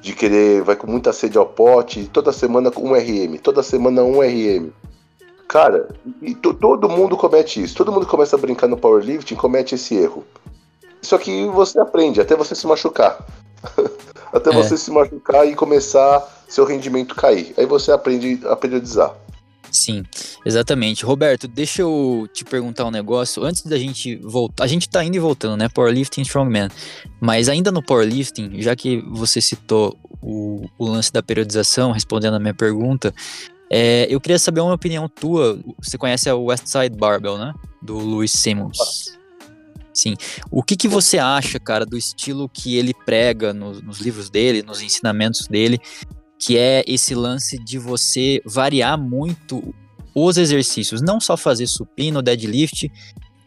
de querer, vai com muita sede ao pote, toda semana um RM, toda semana um RM. Cara, e todo mundo comete isso. Todo mundo começa a brincar no powerlifting comete esse erro. Só que você aprende até você se machucar. até é. você se machucar e começar seu rendimento cair. Aí você aprende a periodizar. Sim, exatamente. Roberto, deixa eu te perguntar um negócio. Antes da gente voltar, a gente tá indo e voltando, né? Powerlifting Strongman. Mas ainda no powerlifting, já que você citou o, o lance da periodização, respondendo a minha pergunta, é, eu queria saber uma opinião tua. Você conhece a Westside Barbell, né? Do Louis Simmons. Sim. O que, que você acha, cara, do estilo que ele prega no, nos livros dele, nos ensinamentos dele, que é esse lance de você variar muito os exercícios, não só fazer supino, deadlift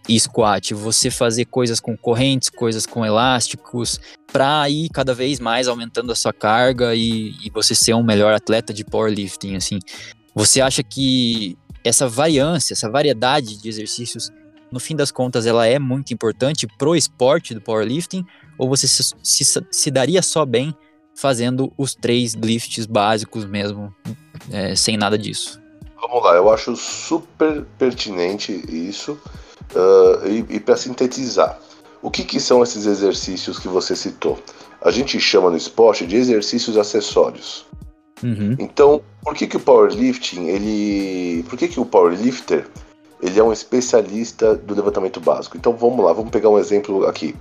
e squat, você fazer coisas com correntes, coisas com elásticos, para ir cada vez mais aumentando a sua carga e, e você ser um melhor atleta de powerlifting, assim. Você acha que essa variância, essa variedade de exercícios, no fim das contas, ela é muito importante pro esporte do powerlifting? Ou você se, se, se daria só bem fazendo os três lifts básicos mesmo, é, sem nada disso. Vamos lá, eu acho super pertinente isso. Uh, e, e para sintetizar, o que, que são esses exercícios que você citou? A gente chama no esporte de exercícios acessórios. Uhum. Então, por que, que o powerlifting, ele. Por que, que o powerlifter ele é um especialista do levantamento básico? Então vamos lá, vamos pegar um exemplo aqui.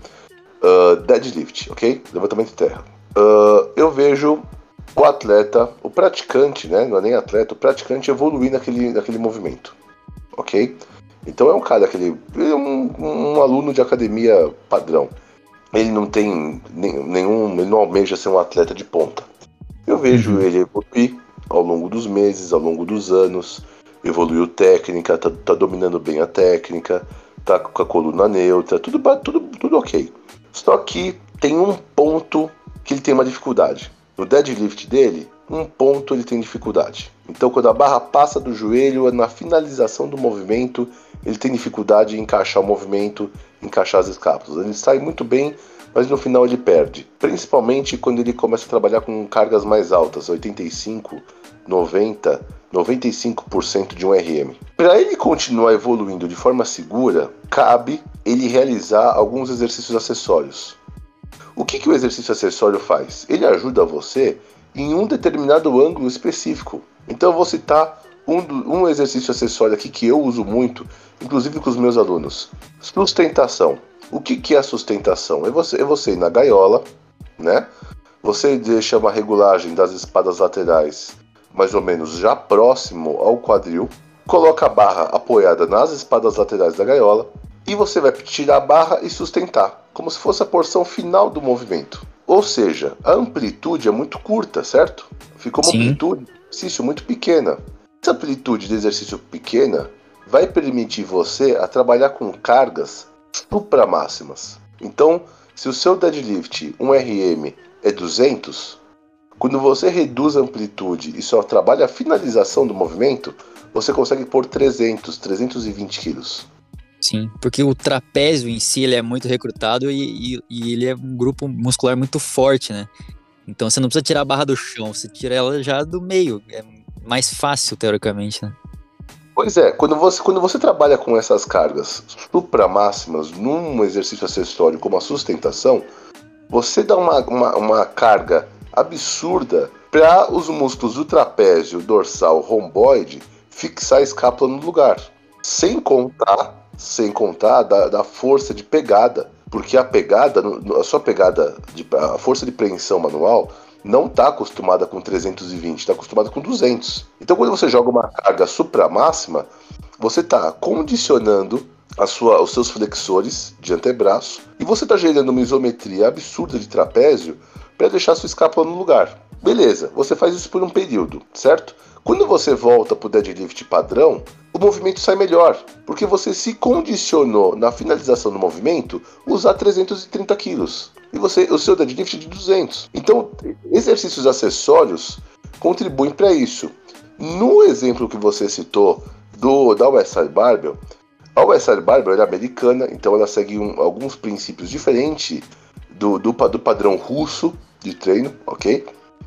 Uh, deadlift, ok? Levantamento de terra. Uh, eu vejo o atleta, o praticante, né? Não é nem atleta, o praticante evoluir naquele, naquele movimento. Ok? Então é um cara, aquele. Ele é um, um aluno de academia padrão. Ele não tem nenhum. Ele não almeja ser um atleta de ponta. Eu vejo uhum. ele evoluir ao longo dos meses, ao longo dos anos, evoluiu técnica, tá, tá dominando bem a técnica, tá com a coluna neutra, tudo, tudo, tudo ok. Só que tem um ponto que ele tem uma dificuldade. No deadlift dele, um ponto ele tem dificuldade. Então, quando a barra passa do joelho, na finalização do movimento, ele tem dificuldade em encaixar o movimento, encaixar as escápulas. Ele sai muito bem, mas no final ele perde. Principalmente quando ele começa a trabalhar com cargas mais altas, 85, 90, 95% de um RM. Para ele continuar evoluindo de forma segura, cabe ele realizar alguns exercícios acessórios. O que, que o exercício acessório faz? Ele ajuda você em um determinado ângulo específico. Então eu vou citar um, um exercício acessório aqui que eu uso muito, inclusive com os meus alunos. Sustentação. O que, que é a sustentação? É você, é você ir na gaiola, né? Você deixa uma regulagem das espadas laterais mais ou menos já próximo ao quadril, coloca a barra apoiada nas espadas laterais da gaiola e você vai tirar a barra e sustentar como se fosse a porção final do movimento. Ou seja, a amplitude é muito curta, certo? Ficou uma Sim. amplitude de exercício muito pequena. Essa amplitude de exercício pequena vai permitir você a trabalhar com cargas supra máximas. Então, se o seu deadlift 1RM é 200, quando você reduz a amplitude e só trabalha a finalização do movimento, você consegue pôr 300, 320 quilos. Sim, porque o trapézio em si ele é muito recrutado e, e, e, ele é um grupo muscular muito forte, né? Então você não precisa tirar a barra do chão, você tira ela já do meio. É mais fácil, teoricamente, né? Pois é, quando você, quando você trabalha com essas cargas supra máximas num exercício acessório como a sustentação, você dá uma, uma, uma carga absurda para os músculos do trapézio, dorsal, romboide fixar a escápula no lugar. Sem contar sem contar da, da força de pegada, porque a pegada, a sua pegada, de, a força de preensão manual não está acostumada com 320, está acostumada com 200. Então, quando você joga uma carga supra máxima, você está condicionando a sua, os seus flexores de antebraço e você está gerando uma isometria absurda de trapézio para deixar sua escápula no lugar. Beleza, você faz isso por um período, certo? Quando você volta para o deadlift padrão, o movimento sai melhor, porque você se condicionou na finalização do movimento usar 330 quilos e você o seu deadlift de 200. Então, exercícios acessórios contribuem para isso. No exemplo que você citou do da Westside Barbell, a Westside Barbell é americana, então ela segue um, alguns princípios diferentes do, do, do padrão russo de treino, ok?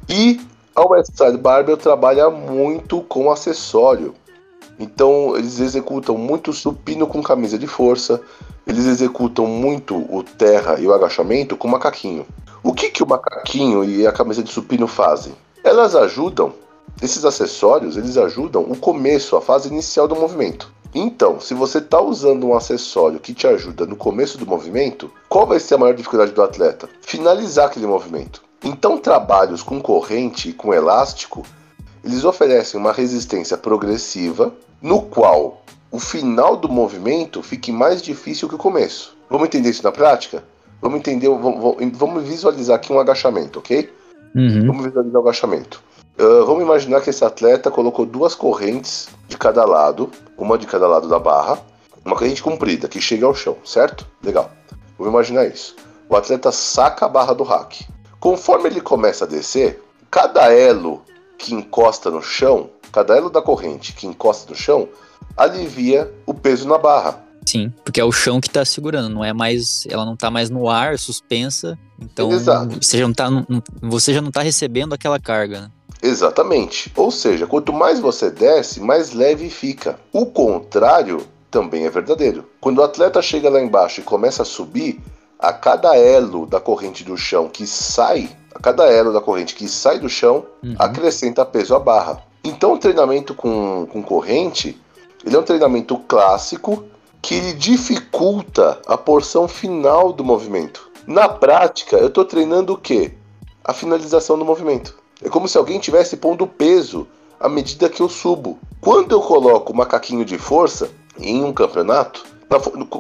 E a Westside Barbell trabalha muito com acessório. Então eles executam muito supino com camisa de força, eles executam muito o terra e o agachamento com macaquinho. O que, que o macaquinho e a camisa de supino fazem? Elas ajudam esses acessórios eles ajudam o começo, a fase inicial do movimento. Então, se você está usando um acessório que te ajuda no começo do movimento, qual vai ser a maior dificuldade do atleta? Finalizar aquele movimento. Então, trabalhos com corrente e com elástico, eles oferecem uma resistência progressiva, no qual o final do movimento fique mais difícil que o começo. Vamos entender isso na prática? Vamos entender, vamos, vamos visualizar aqui um agachamento, ok? Uhum. Vamos visualizar o agachamento. Uh, vamos imaginar que esse atleta colocou duas correntes de cada lado, uma de cada lado da barra, uma corrente comprida que chega ao chão, certo? Legal. Vamos imaginar isso. O atleta saca a barra do rack. Conforme ele começa a descer, cada elo que encosta no chão, cada elo da corrente que encosta no chão, alivia o peso na barra. Sim, porque é o chão que está segurando, não é mais, ela não está mais no ar, suspensa, então Exato. você já não tá, você já não tá recebendo aquela carga. Né? Exatamente. Ou seja, quanto mais você desce, mais leve fica. O contrário também é verdadeiro. Quando o atleta chega lá embaixo e começa a subir, a cada elo da corrente do chão que sai, a cada elo da corrente que sai do chão, uhum. acrescenta peso à barra. Então o treinamento com, com corrente, ele é um treinamento clássico que ele dificulta a porção final do movimento. Na prática, eu estou treinando o quê? A finalização do movimento. É como se alguém tivesse pondo peso à medida que eu subo. Quando eu coloco o macaquinho de força em um campeonato,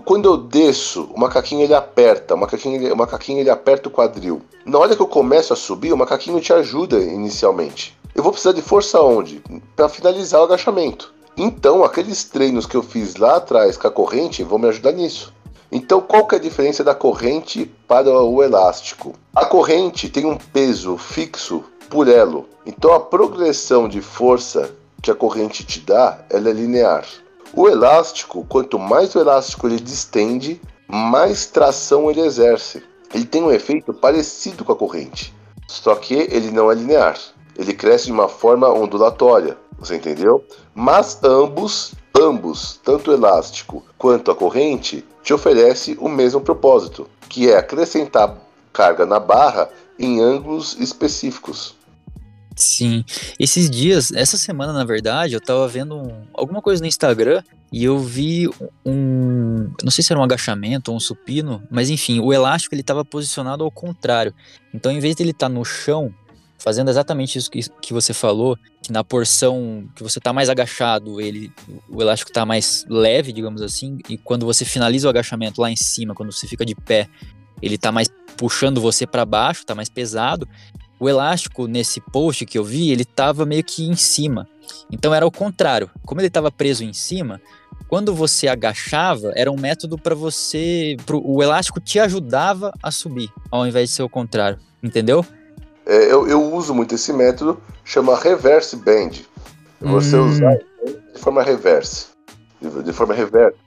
quando eu desço, o macaquinho ele aperta, o macaquinho ele, o macaquinho ele aperta o quadril. Na hora que eu começo a subir, o macaquinho te ajuda inicialmente. Eu vou precisar de força onde? Para finalizar o agachamento. Então, aqueles treinos que eu fiz lá atrás com a corrente vão me ajudar nisso. Então, qual que é a diferença da corrente para o elástico? A corrente tem um peso fixo por elo. Então, a progressão de força que a corrente te dá, ela é linear. O elástico, quanto mais o elástico ele distende, mais tração ele exerce. Ele tem um efeito parecido com a corrente, só que ele não é linear. Ele cresce de uma forma ondulatória. Você entendeu? Mas ambos, ambos, tanto o elástico quanto a corrente, te oferece o mesmo propósito, que é acrescentar carga na barra em ângulos específicos. Sim. Esses dias, essa semana, na verdade, eu tava vendo um, alguma coisa no Instagram e eu vi um. Não sei se era um agachamento ou um supino, mas enfim, o elástico ele tava posicionado ao contrário. Então, em vez de ele estar tá no chão, fazendo exatamente isso que, que você falou, que na porção que você está mais agachado, ele, o elástico está mais leve, digamos assim, e quando você finaliza o agachamento lá em cima, quando você fica de pé, ele está mais puxando você para baixo, está mais pesado. O elástico nesse post que eu vi, ele estava meio que em cima. Então era o contrário. Como ele estava preso em cima, quando você agachava, era um método para você, pro, o elástico te ajudava a subir, ao invés de ser o contrário, entendeu? É, eu, eu, uso muito esse método, chama reverse bend. Você hum. usar de forma reverse. De, de forma reverse.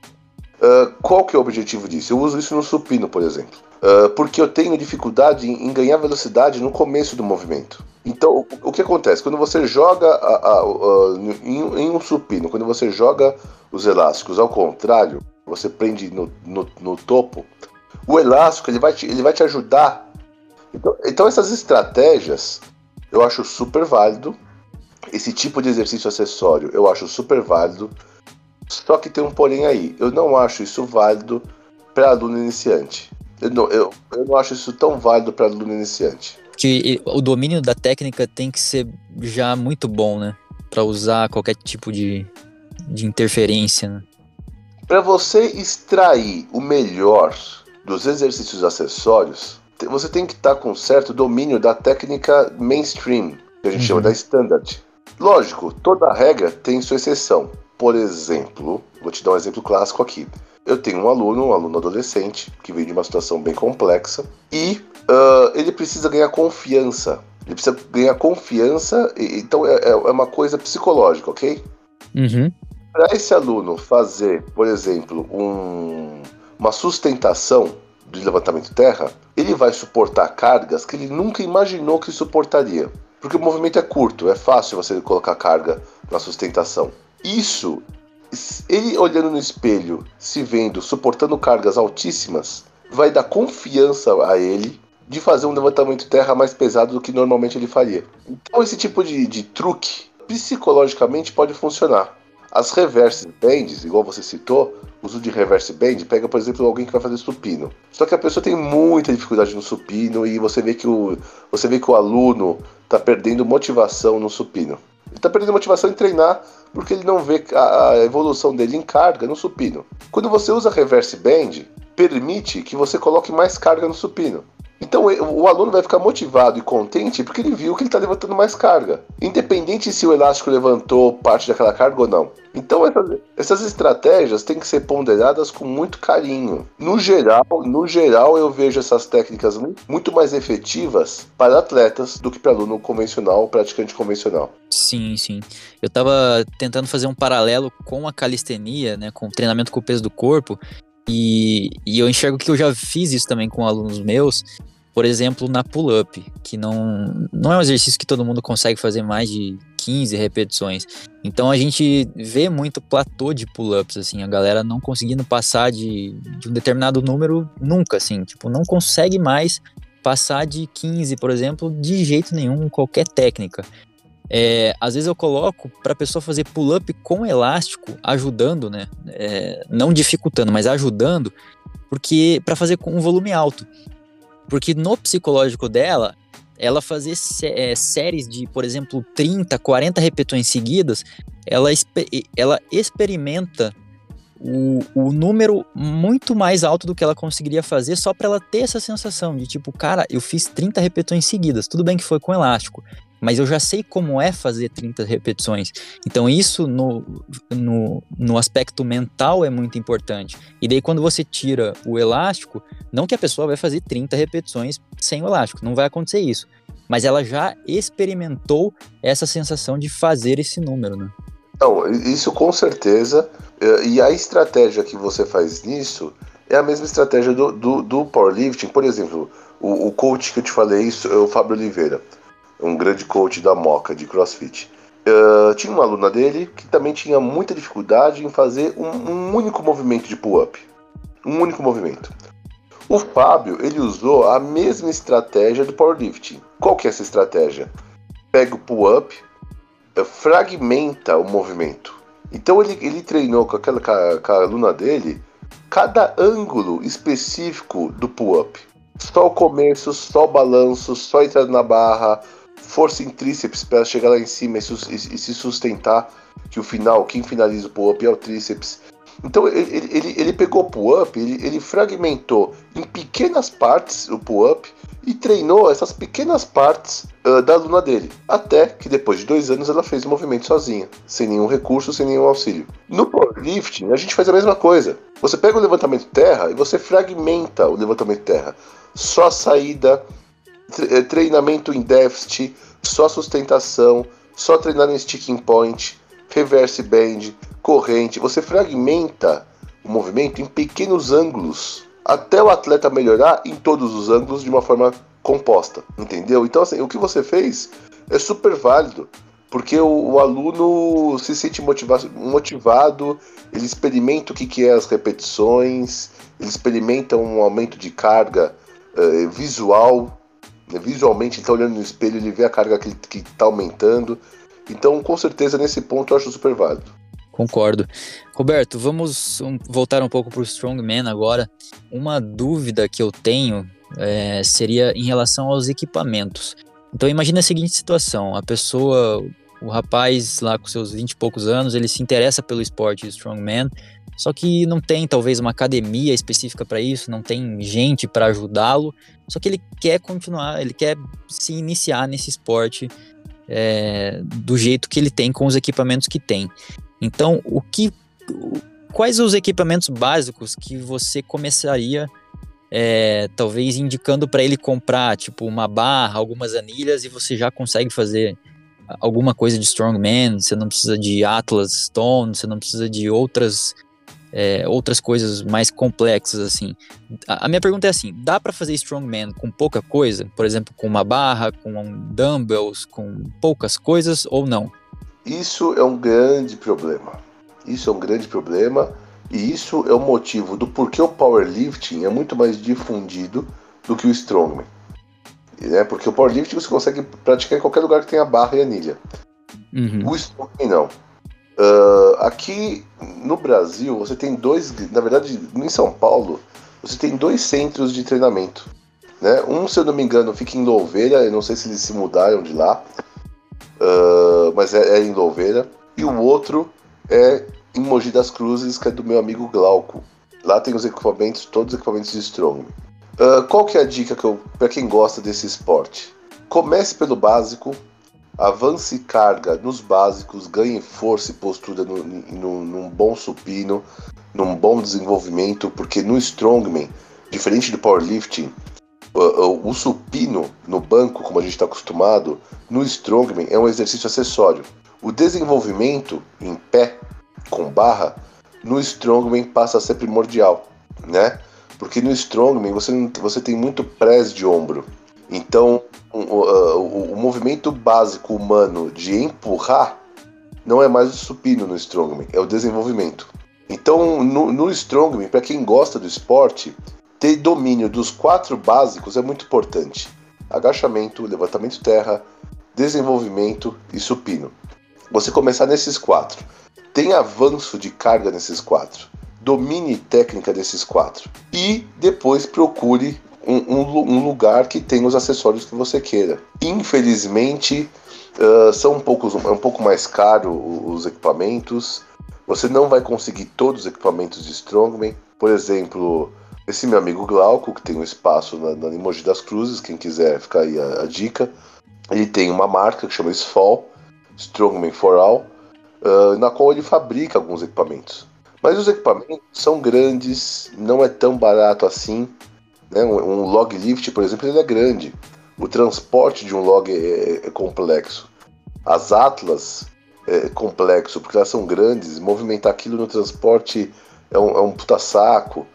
Uh, qual que é o objetivo disso? Eu uso isso no supino, por exemplo. Uh, porque eu tenho dificuldade em, ganhar velocidade no começo do movimento. Então, o, o que acontece? Quando você joga a, a, a, em, em, um supino, quando você joga os elásticos ao contrário, você prende no, no, no topo, o elástico ele vai te, ele vai te ajudar então, então essas estratégias eu acho super válido. Esse tipo de exercício acessório eu acho super válido. Só que tem um porém aí. Eu não acho isso válido para aluno iniciante. Eu não, eu, eu não acho isso tão válido para aluno iniciante. Que o domínio da técnica tem que ser já muito bom, né? Para usar qualquer tipo de, de interferência. Né? Para você extrair o melhor dos exercícios acessórios, você tem que estar tá com certo domínio da técnica mainstream, que a gente uhum. chama da standard. Lógico, toda regra tem sua exceção. Por exemplo, vou te dar um exemplo clássico aqui. Eu tenho um aluno, um aluno adolescente, que veio de uma situação bem complexa e uh, ele precisa ganhar confiança. Ele precisa ganhar confiança, e, então é, é, é uma coisa psicológica, ok? Uhum. Para esse aluno fazer, por exemplo, um, uma sustentação de levantamento terra, ele vai suportar cargas que ele nunca imaginou que suportaria. Porque o movimento é curto, é fácil você colocar carga na sustentação. Isso, ele olhando no espelho, se vendo suportando cargas altíssimas, vai dar confiança a ele de fazer um levantamento terra mais pesado do que normalmente ele faria. Então esse tipo de, de truque psicologicamente pode funcionar. As reverse bands, igual você citou, uso de reverse band pega, por exemplo, alguém que vai fazer supino. Só que a pessoa tem muita dificuldade no supino e você vê que o, você vê que o aluno está perdendo motivação no supino. Ele está perdendo motivação em treinar porque ele não vê a, a evolução dele em carga no supino. Quando você usa reverse band, permite que você coloque mais carga no supino. Então o aluno vai ficar motivado e contente porque ele viu que ele está levantando mais carga, independente se o elástico levantou parte daquela carga ou não. Então essas, essas, estratégias têm que ser ponderadas com muito carinho. No geral, no geral eu vejo essas técnicas muito mais efetivas para atletas do que para aluno convencional, praticante convencional. Sim, sim. Eu estava tentando fazer um paralelo com a calistenia, né, com o treinamento com o peso do corpo, e, e, eu enxergo que eu já fiz isso também com alunos meus, por exemplo, na pull-up, que não, não é um exercício que todo mundo consegue fazer mais de 15 repetições. Então a gente vê muito platô de pull-ups, assim, a galera não conseguindo passar de, de um determinado número nunca, assim, tipo, não consegue mais passar de 15, por exemplo, de jeito nenhum, qualquer técnica. É, às vezes eu coloco para a pessoa fazer pull-up com elástico, ajudando, né? É, não dificultando, mas ajudando, porque para fazer com um volume alto. Porque no psicológico dela, ela fazer é, séries de, por exemplo, 30, 40 repetições seguidas, ela, ela experimenta o, o número muito mais alto do que ela conseguiria fazer só para ela ter essa sensação de tipo, cara, eu fiz 30 repetições seguidas, tudo bem que foi com elástico, mas eu já sei como é fazer 30 repetições. Então, isso no, no, no, aspecto mental é muito importante. E daí, quando você tira o elástico, não que a pessoa vai fazer 30 repetições sem o elástico, não vai acontecer isso. Mas ela já experimentou essa sensação de fazer esse número, né? Não, isso com certeza. E a estratégia que você faz nisso é a mesma estratégia do, do, do powerlifting. Por exemplo, o, o coach que eu te falei, isso é o Fábio Oliveira um grande coach da Moca de CrossFit. Uh, tinha uma aluna dele que também tinha muita dificuldade em fazer um, um único movimento de pull-up. Um único movimento. O Fábio ele usou a mesma estratégia do powerlifting. Qual que é essa estratégia? Pega o pull-up, uh, fragmenta o movimento. Então ele, ele treinou com aquela com a, com a aluna dele cada ângulo específico do pull-up. Só o começo, só o balanço, só a entrada na barra, força em tríceps para chegar lá em cima e, e, e, se sustentar, que o final, quem finaliza o pull-up é o tríceps. Então ele, ele, ele pegou o pull-up, ele, ele fragmentou em pequenas partes o pull-up e treinou essas pequenas partes uh, da aluna dele. Até que depois de dois anos ela fez o movimento sozinha, sem nenhum recurso, sem nenhum auxílio. No powerlifting a gente faz a mesma coisa. Você pega o levantamento terra e você fragmenta o levantamento terra. Só a saída, treinamento em déficit, só sustentação, só treinar em sticking point, reverse band, corrente. Você fragmenta o movimento em pequenos ângulos até o atleta melhorar em todos os ângulos de uma forma composta, entendeu? Então, assim, o que você fez é super válido, porque o, o aluno se sente motiva motivado, ele experimenta o que, que é as repetições, ele experimenta um aumento de carga uh, visual, Visualmente, ele está olhando no espelho, ele vê a carga que está aumentando. Então, com certeza, nesse ponto eu acho super válido. Concordo. Roberto, vamos voltar um pouco para o Strongman agora. Uma dúvida que eu tenho é, seria em relação aos equipamentos. Então, imagine a seguinte situação: a pessoa, o rapaz lá com seus 20 e poucos anos, ele se interessa pelo esporte Strongman, só que não tem talvez uma academia específica para isso, não tem gente para ajudá-lo. Só que ele quer continuar, ele quer se iniciar nesse esporte é, do jeito que ele tem com os equipamentos que tem. Então, o que, quais os equipamentos básicos que você começaria é, talvez indicando para ele comprar, tipo uma barra, algumas anilhas e você já consegue fazer alguma coisa de strongman. Você não precisa de Atlas Stone, você não precisa de outras é, outras coisas mais complexas assim. A, a, minha pergunta é assim: dá para fazer strongman com pouca coisa? Por exemplo, com uma barra, com um dumbbells, com poucas coisas ou não? Isso é um grande problema. Isso é um grande problema e isso é o motivo do porquê o powerlifting é muito mais difundido do que o strongman. É porque o powerlifting você consegue praticar em qualquer lugar que tenha barra e anilha. Uhum. O strongman não. Uh, aqui no Brasil, você tem dois. Na verdade, em São Paulo, você tem dois centros de treinamento. Né? Um, se eu não me engano, fica em Louveira, eu não sei se eles se mudaram de lá, uh, mas é, é, em Louveira. E o outro é em Mogi das Cruzes, que é do meu amigo Glauco. Lá tem os equipamentos, todos os equipamentos de Strong. Uh, qual que é a dica que eu, para quem gosta desse esporte? Comece pelo básico, avance carga nos básicos, ganhe força e postura no, no, num bom supino, num bom desenvolvimento, porque no strongman, diferente do powerlifting, o, o, o supino no banco, como a gente está acostumado, no strongman é um exercício acessório. O desenvolvimento em pé com barra no strongman passa a ser primordial, né? Porque no strongman você, você tem muito press de ombro. Então, o, o, o, movimento básico humano de empurrar não é mais o supino no strongman, é o desenvolvimento. Então, no, no strongman, para quem gosta do esporte, ter domínio dos quatro básicos é muito importante: agachamento, levantamento terra, desenvolvimento e supino. Você começar nesses quatro. Tem avanço de carga nesses quatro. Domine técnica desses quatro. E depois procure um, um, um lugar que tenha os acessórios que você queira. Infelizmente, uh, são um pouco, é um pouco mais caro os equipamentos. Você não vai conseguir todos os equipamentos de Strongman. Por exemplo, esse meu amigo Glauco, que tem um espaço na, na das Cruzes, quem quiser ficar aí a, a dica. Ele tem uma marca que chama Sfall, Strongman for All, uh, na qual ele fabrica alguns equipamentos. Mas os equipamentos são grandes, não é tão barato assim. Né? Um, um log lift, por exemplo, ele é grande. O transporte de um log é, é complexo. As Atlas é complexo, porque elas são grandes. Movimentar aquilo no transporte é um, é um puta saco.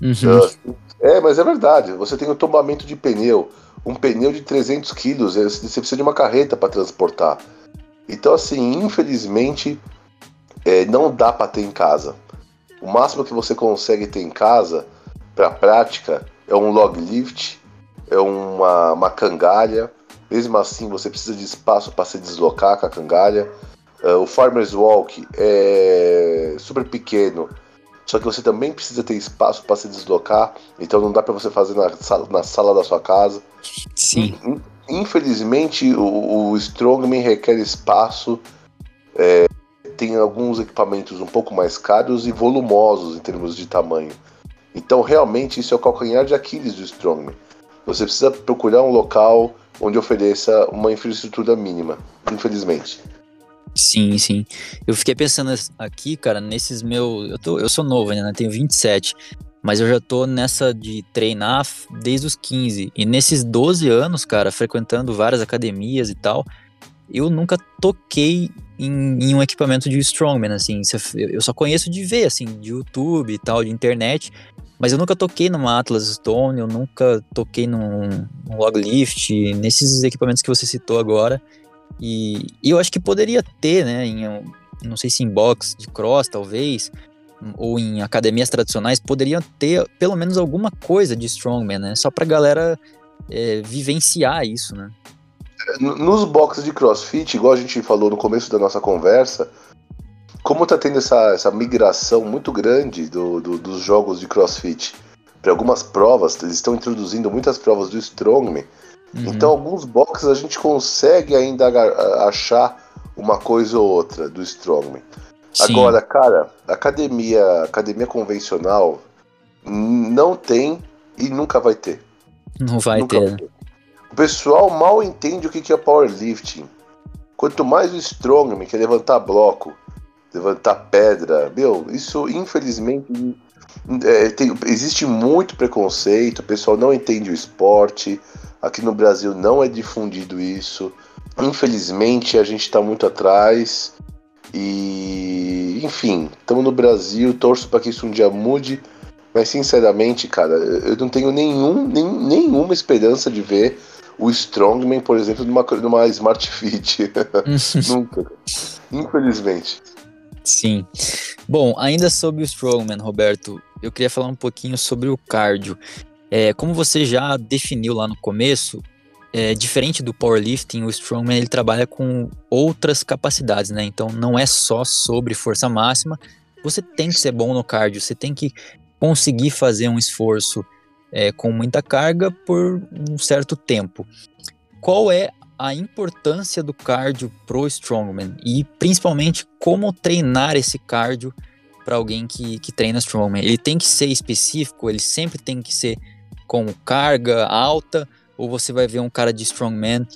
Uhum. é, mas é verdade. Você tem o tombamento de pneu. Um pneu de 300 quilos, é, você precisa de uma carreta para transportar. Então, assim, infelizmente, é, não dá para ter em casa. O máximo que você consegue ter em casa, para prática, é um log lift, é uma, uma cangalha. Mesmo assim, você precisa de espaço para se deslocar com a cangalha. Uh, o Farmer's Walk é super pequeno, só que você também precisa ter espaço para se deslocar, então não dá para você fazer na sala, na sala da sua casa. Sim. Infelizmente, o, o Strongman requer espaço. É, tem alguns equipamentos um pouco mais caros e volumosos em termos de tamanho. Então, realmente, isso é o calcanhar de Aquiles do Strongman. Você precisa procurar um local onde ofereça uma infraestrutura mínima, infelizmente. Sim, sim. Eu fiquei pensando aqui, cara, nesses meus. Eu, tô, eu sou novo ainda, né? Tenho 27. Mas eu já tô nessa de treinar desde os 15. E nesses 12 anos, cara, frequentando várias academias e tal, eu nunca toquei em, em, um equipamento de strongman, assim. Eu só conheço de ver, assim, de YouTube e tal, de internet. Mas eu nunca toquei numa Atlas Stone, eu nunca toquei num, num log lift, nesses equipamentos que você citou agora. E, e eu acho que poderia ter, né, em, não sei se em box de cross, talvez, ou em academias tradicionais, poderiam ter pelo menos alguma coisa de strongman, né, só pra galera é, vivenciar isso, né. Nos boxes de crossfit, igual a gente falou no começo da nossa conversa, como tá tendo essa, essa migração muito grande do, do dos jogos de crossfit para algumas provas, eles estão introduzindo muitas provas do Strongman. Uhum. Então, alguns boxes a gente consegue ainda achar uma coisa ou outra do Strongman. Sim. Agora, cara, academia, academia convencional não tem e nunca vai ter. Não vai nunca ter. Vai ter. O pessoal mal entende o que é powerlifting. Quanto mais o strongman, que é levantar bloco, levantar pedra. Meu, isso infelizmente é, tem, existe muito preconceito, o pessoal não entende o esporte. Aqui no Brasil não é difundido isso. Infelizmente a gente está muito atrás. E enfim, estamos no Brasil, torço para que isso um dia mude. Mas sinceramente, cara, eu não tenho nenhum, nem, nenhuma esperança de ver o Strongman, por exemplo, numa, numa Smart Fit. Nunca. Infelizmente. Sim. Bom, ainda sobre o Strongman, Roberto, eu queria falar um pouquinho sobre o cardio. É, como você já definiu lá no começo, é, diferente do powerlifting, o strongman ele trabalha com outras capacidades, né? Então não é só sobre força máxima. Você tem que ser bom no cardio, você tem que conseguir fazer um esforço é, com muita carga por um certo tempo. Qual é a importância do cardio pro strongman e principalmente como treinar esse cardio para alguém que, que treina strongman? Ele tem que ser específico, ele sempre tem que ser com carga alta ou você vai ver um cara de strongman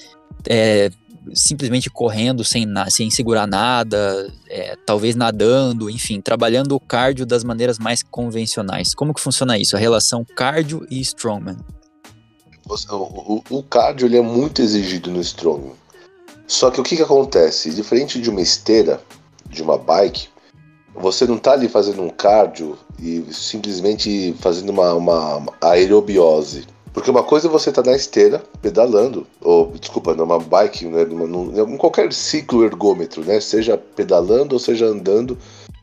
é, simplesmente correndo sem, sem segurar nada, é, talvez nadando, enfim, trabalhando o cardio das maneiras mais convencionais. Como que funciona isso, a relação cardio e strongman? O, o, o cardio ele é muito exigido no strongman. Só que o que, que acontece? Diferente de uma esteira, de uma bike, você não está ali fazendo um cardio e simplesmente fazendo uma, uma aerobiose. Porque uma coisa é você estar tá na esteira, pedalando, ou, desculpa, numa bike, né, numa, numa, em qualquer ciclo ergômetro, né? Seja pedalando ou seja andando.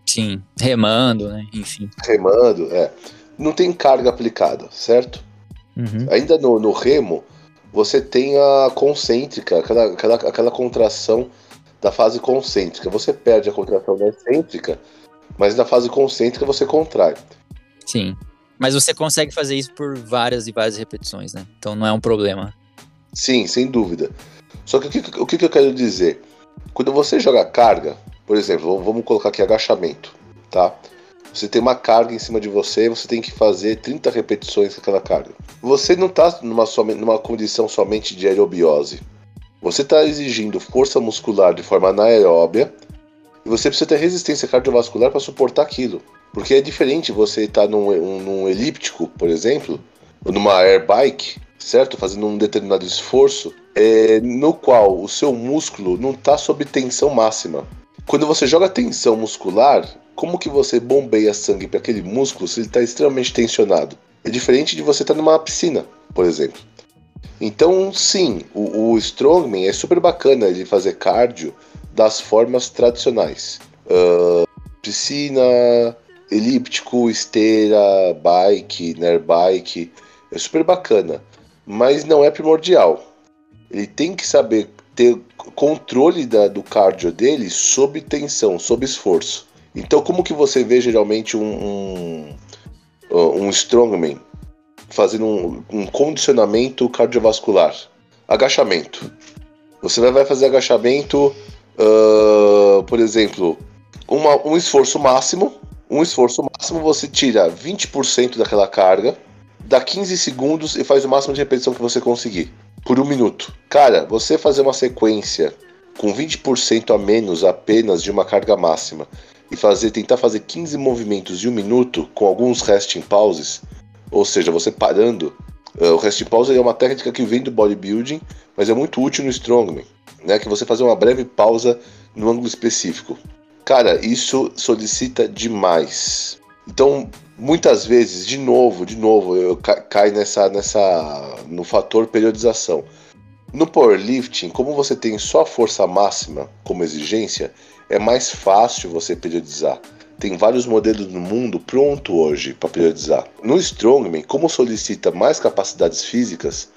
Sim, remando, né? Enfim. Remando, é. Não tem carga aplicada, certo? Uhum. Ainda no, no, remo, você tem a concêntrica, aquela, aquela, aquela contração da fase concêntrica. Você perde a contração da excêntrica, mas na fase concêntrica você contrai. Sim. Mas você consegue fazer isso por várias e várias repetições, né? Então não é um problema. Sim, sem dúvida. Só que o que, o que eu quero dizer? Quando você joga carga, por exemplo, vamos colocar aqui agachamento, tá? Você tem uma carga em cima de você você tem que fazer 30 repetições com aquela carga. Você não está numa, numa condição somente de aerobiose. Você está exigindo força muscular de forma anaeróbia e você precisa ter resistência cardiovascular para suportar aquilo. Porque é diferente você estar tá num, um, num elíptico, por exemplo, ou numa airbike, certo? Fazendo um determinado esforço, é, no qual o seu músculo não está sob tensão máxima. Quando você joga tensão muscular, como que você bombeia sangue para aquele músculo se ele está extremamente tensionado? É diferente de você estar tá numa piscina, por exemplo. Então, sim, o, o strongman é super bacana ele fazer cardio das formas tradicionais. Uh, piscina, elíptico, esteira, bike, bike, é super bacana, mas não é primordial. Ele tem que saber ter controle da, do cardio dele sob tensão, sob esforço. Então, como que você vê geralmente um, um, um strongman fazendo um, um condicionamento cardiovascular? Agachamento. Você vai fazer agachamento, uh, por exemplo, uma, um esforço máximo, um esforço máximo, você tira 20% daquela carga, dá 15 segundos e faz o máximo de repetição que você conseguir, por um minuto. Cara, você fazer uma sequência com 20% a menos apenas de uma carga máxima e fazer tentar fazer 15 movimentos de um minuto com alguns resting pauses, ou seja, você parando. Uh, o resting pause é uma técnica que vem do bodybuilding, mas é muito útil no strongman, né? Que você fazer uma breve pausa no ângulo específico. Cara, isso solicita demais. Então, muitas vezes, de novo, de novo, eu cai nessa, nessa no fator periodização. No powerlifting, como você tem só força máxima como exigência, é mais fácil você periodizar. Tem vários modelos no mundo pronto hoje para periodizar. No strongman, como solicita mais capacidades físicas,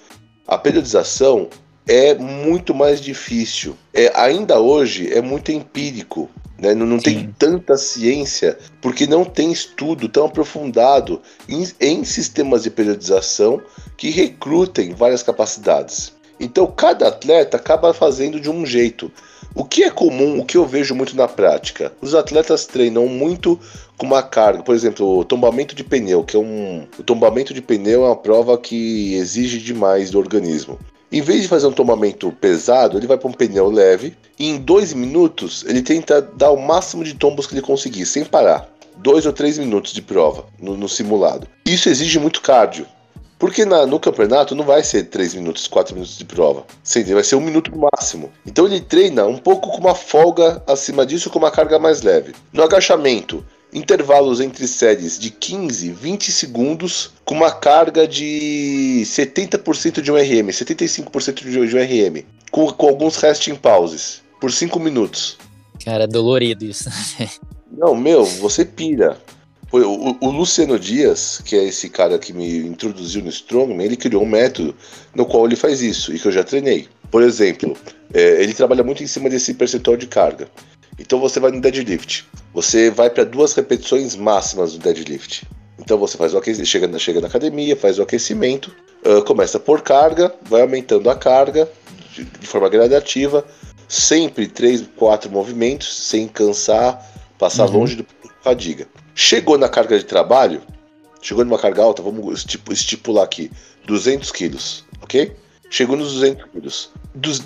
a periodização é muito mais difícil. É, ainda hoje é muito empírico. Né? Não, não tem tanta ciência, porque não tem estudo tão aprofundado em, em sistemas de periodização que recrutem várias capacidades. Então, cada atleta acaba fazendo de um jeito. O que é comum, o que eu vejo muito na prática? Os atletas treinam muito com uma carga, por exemplo, o tombamento de pneu, que é um. O tombamento de pneu é uma prova que exige demais do organismo. Em vez de fazer um tombamento pesado, ele vai para um pneu leve e em dois minutos ele tenta dar o máximo de tombos que ele conseguir, sem parar. Dois ou três minutos de prova no, no simulado. Isso exige muito cardio. Porque na, no campeonato não vai ser 3 minutos, 4 minutos de prova. Sim, vai ser um minuto máximo. Então ele treina um pouco com uma folga acima disso, com uma carga mais leve. No agachamento, intervalos entre séries de 15, 20 segundos, com uma carga de 70% de um RM, 75% de um RM, com, com alguns resting pauses, por 5 minutos. Cara, é dolorido isso. Não, meu, você pira. O, o, Luciano Dias, que é esse cara que me introduziu no Strongman, ele criou um método no qual ele faz isso e que eu já treinei. Por exemplo, é, ele trabalha muito em cima desse percentual de carga. Então você vai no deadlift, você vai para duas repetições máximas do deadlift. Então você faz o aquecimento, chega, chega na academia, faz o aquecimento, uh, começa por carga, vai aumentando a carga de, de forma gradativa, sempre três, quatro movimentos, sem cansar, passar uhum. longe do fadiga. Chegou na carga de trabalho, chegou numa carga alta, vamos estipular aqui, 200 quilos, ok? Chegou nos 200 quilos.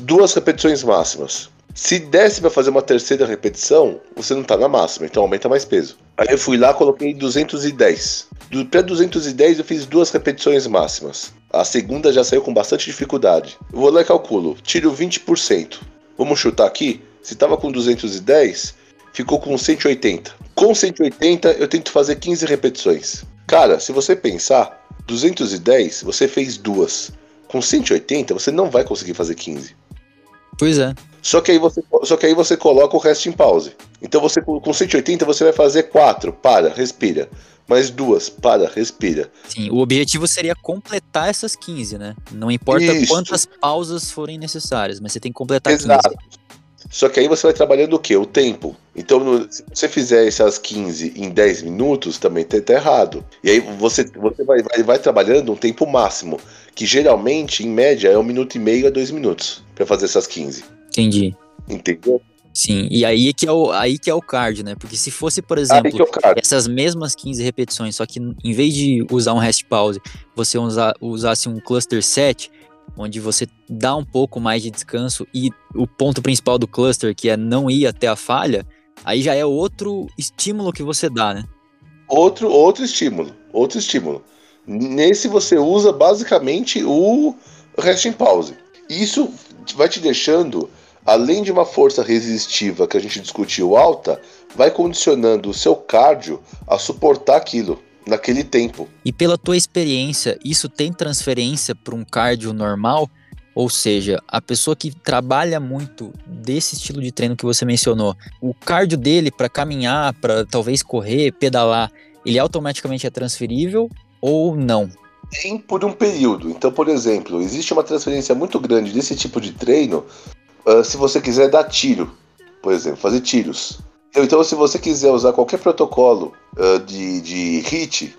duas repetições máximas. Se desse para fazer uma terceira repetição, você não tá na máxima, então aumenta mais peso. Aí eu fui lá, coloquei 210. Do, para 210 eu fiz duas repetições máximas. A segunda já saiu com bastante dificuldade. Eu vou lá e calculo, tiro 20%. Vamos chutar aqui? Se tava com 210, ficou com 180. Com 180 eu tento fazer 15 repetições. Cara, se você pensar, 210 você fez duas. Com 180 você não vai conseguir fazer 15. Pois é. Só que aí você, só que aí você coloca o resto em pause. Então você com 180 você vai fazer quatro, para, respira. Mais duas, para, respira. Sim, o objetivo seria completar essas 15, né? Não importa Isso. quantas pausas forem necessárias, mas você tem que completar Exato. 15. Só que aí você vai trabalhando o quê? O tempo. Então, no, se você fizer essas 15 em 10 minutos, também tá, tá errado. E aí você, você vai, vai, vai, trabalhando um tempo máximo, que geralmente, em média, é um minuto e meio a dois minutos para fazer essas 15. Entendi. Entendeu? Sim, e aí que é o, aí que é o cardio, né? Porque se fosse, por exemplo, é essas mesmas 15 repetições, só que em vez de usar um rest pause, você usa, usasse um cluster set, onde você dá um pouco mais de descanso e o ponto principal do cluster, que é não ir até a falha, aí já é outro estímulo que você dá, né? Outro, outro estímulo, outro estímulo. Nesse você usa basicamente o rest pause. Isso vai te deixando além de uma força resistiva que a gente discutiu alta, vai condicionando o seu cardio a suportar aquilo naquele tempo. E pela tua experiência, isso tem transferência para um cardio normal? Ou seja, a pessoa que trabalha muito desse estilo de treino que você mencionou, o cardio dele para caminhar, para talvez correr, pedalar, ele automaticamente é transferível ou não? Tem por um período. Então, por exemplo, existe uma transferência muito grande desse tipo de treino uh, se você quiser dar tiro, por exemplo, fazer tiros. Então, então se você quiser usar qualquer protocolo uh, de, de hit,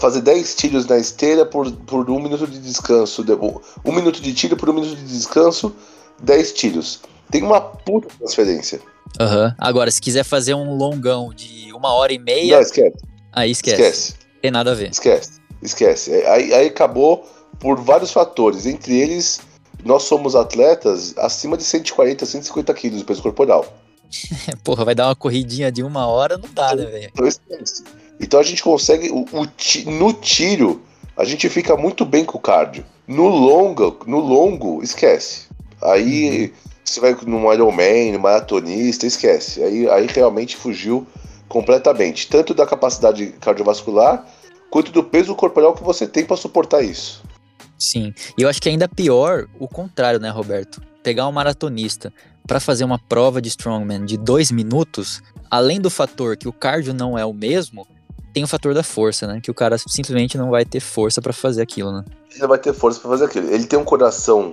fazer 10 tiros na esteira por, por um minuto de descanso, um minuto de tiro por um minuto de descanso, 10 tiros. Tem uma puta transferência. Uhum. Agora, se quiser fazer um longão de uma hora e meia. Não, esquece. Aí esquece. Esquece. Tem nada a ver. Esquece. Esquece. Aí, aí acabou por vários fatores, entre eles nós somos atletas acima de 140, 150 quilos de peso corporal. Porra, vai dar uma corridinha de uma hora, não dá, né, velho? Então, então a gente consegue. O, o, no tiro, a gente fica muito bem com o cardio. No longo, no longo, esquece. Aí uhum. você vai no Ironman, no maratonista, esquece. Aí, aí realmente fugiu completamente. Tanto da capacidade cardiovascular, quanto do peso corporal que você tem para suportar isso. Sim. E eu acho que ainda pior o contrário, né, Roberto? Pegar um maratonista para fazer uma prova de strongman de dois minutos, além do fator que o cardio não é o mesmo, tem o fator da força, né? Que o cara simplesmente não vai ter força para fazer aquilo, né? Ele não vai ter força para fazer aquilo. Ele tem um coração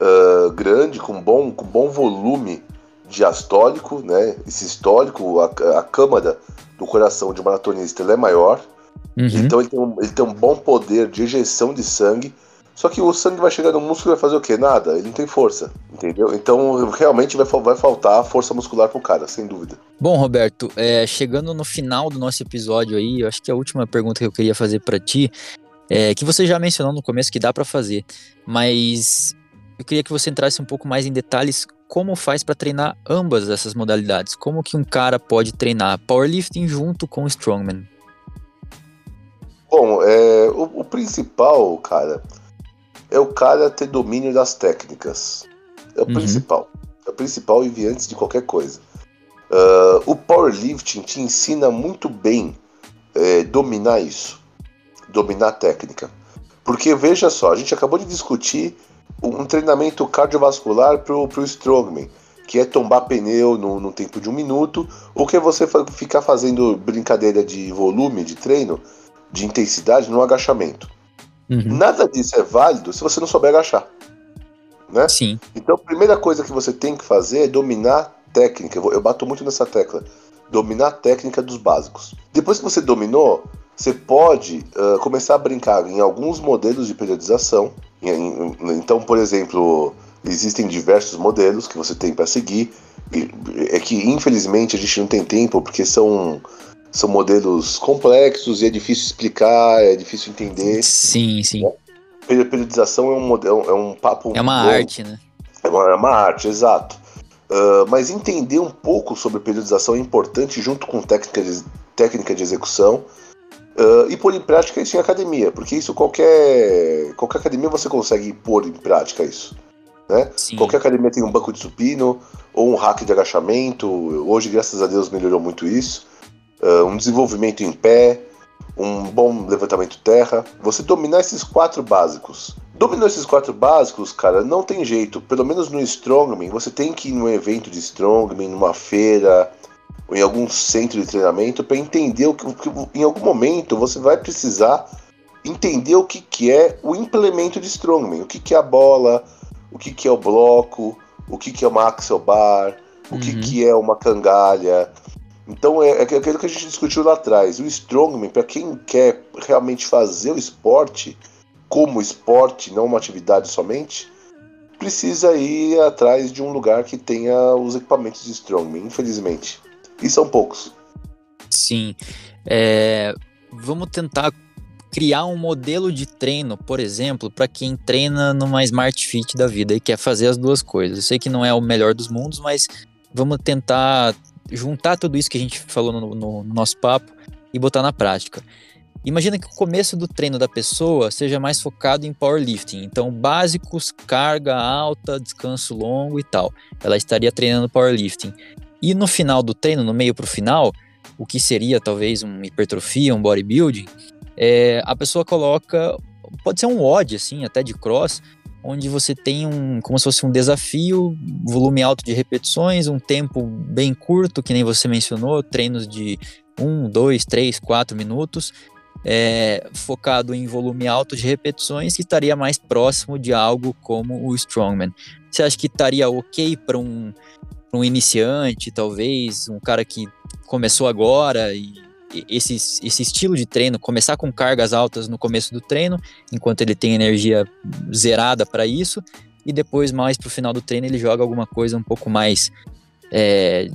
uh, grande, com bom, com bom volume diastólico, né? E sistólico, a, a câmara do coração de um maratonista é maior. Uhum. Então ele tem, um, ele tem um bom poder de ejeção de sangue só que o sangue vai chegar no músculo e vai fazer o quê? Nada, ele não tem força, entendeu? Então realmente vai, vai faltar força muscular pro cara, sem dúvida. Bom, Roberto, é, chegando no final do nosso episódio aí, eu acho que a última pergunta que eu queria fazer para ti é que você já mencionou no começo que dá para fazer, mas eu queria que você entrasse um pouco mais em detalhes como faz para treinar ambas essas modalidades. Como que um cara pode treinar powerlifting junto com strongman? Bom, é, o, o principal, cara, é o cara ter domínio das técnicas. É o uhum. principal. É o principal e antes de qualquer coisa. Uh, o powerlifting te ensina muito bem é, dominar isso, dominar a técnica. Porque veja só, a gente acabou de discutir um treinamento cardiovascular para o strongman, que é tombar pneu no, no tempo de um minuto, ou que é você ficar fazendo brincadeira de volume de treino, de intensidade no agachamento. Uhum. Nada disso é válido se você não souber agachar. Né? Sim. Então a primeira coisa que você tem que fazer é dominar técnica. Eu bato muito nessa tecla. Dominar a técnica dos básicos. Depois que você dominou, você pode uh, começar a brincar em alguns modelos de periodização. Então, por exemplo, existem diversos modelos que você tem para seguir. É que infelizmente a gente não tem tempo porque são são modelos complexos e é difícil explicar, é difícil entender. Sim, sim. Né? Periodização é um modelo, é um papo. É uma bom. arte, né? É uma, é uma arte, exato. Uh, mas entender um pouco sobre periodização é importante junto com técnica de, técnica de execução uh, e pôr em prática isso em academia, porque isso qualquer qualquer academia você consegue pôr em prática isso. Né? Qualquer academia tem um banco de supino ou um rack de agachamento. Hoje, graças a Deus, melhorou muito isso. Uh, um desenvolvimento em pé, um bom levantamento terra. Você dominar esses quatro básicos. Dominou esses quatro básicos, cara, não tem jeito. Pelo menos no Strongman, você tem que ir num evento de Strongman, numa feira, ou em algum centro de treinamento, para entender o que, em algum momento você vai precisar entender o que, que é o implemento de Strongman, o que, que é a bola, o que, que é o bloco, o que, que é uma axel bar, o que, uhum. que é uma cangalha. Então é, é aquilo que a gente discutiu lá atrás. O Strongman, para quem quer realmente fazer o esporte como esporte, não uma atividade somente, precisa ir atrás de um lugar que tenha os equipamentos de Strongman, infelizmente. E são poucos. Sim. É, vamos tentar criar um modelo de treino, por exemplo, para quem treina numa Smart Fit da vida e quer fazer as duas coisas. Eu sei que não é o melhor dos mundos, mas vamos tentar juntar tudo isso que a gente falou no, no, no nosso papo e botar na prática. Imagina que o começo do treino da pessoa seja mais focado em powerlifting, então básicos, carga alta, descanso longo e tal. Ela estaria treinando powerlifting. E no final do treino, no meio para o final, o que seria talvez uma hipertrofia, um bodybuilding, é, a pessoa coloca, pode ser um odd assim, até de cross, onde você tem um, como se fosse um desafio, volume alto de repetições, um tempo bem curto, que nem você mencionou, treinos de 1, 2, 3, 4 minutos, é, focado em volume alto de repetições, que estaria mais próximo de algo como o Strongman. Você acha que estaria ok para um, um iniciante, talvez, um cara que começou agora e esse, esse estilo de treino, começar com cargas altas no começo do treino, enquanto ele tem energia zerada para isso, e depois, mais para o final do treino, ele joga alguma coisa um pouco mais é,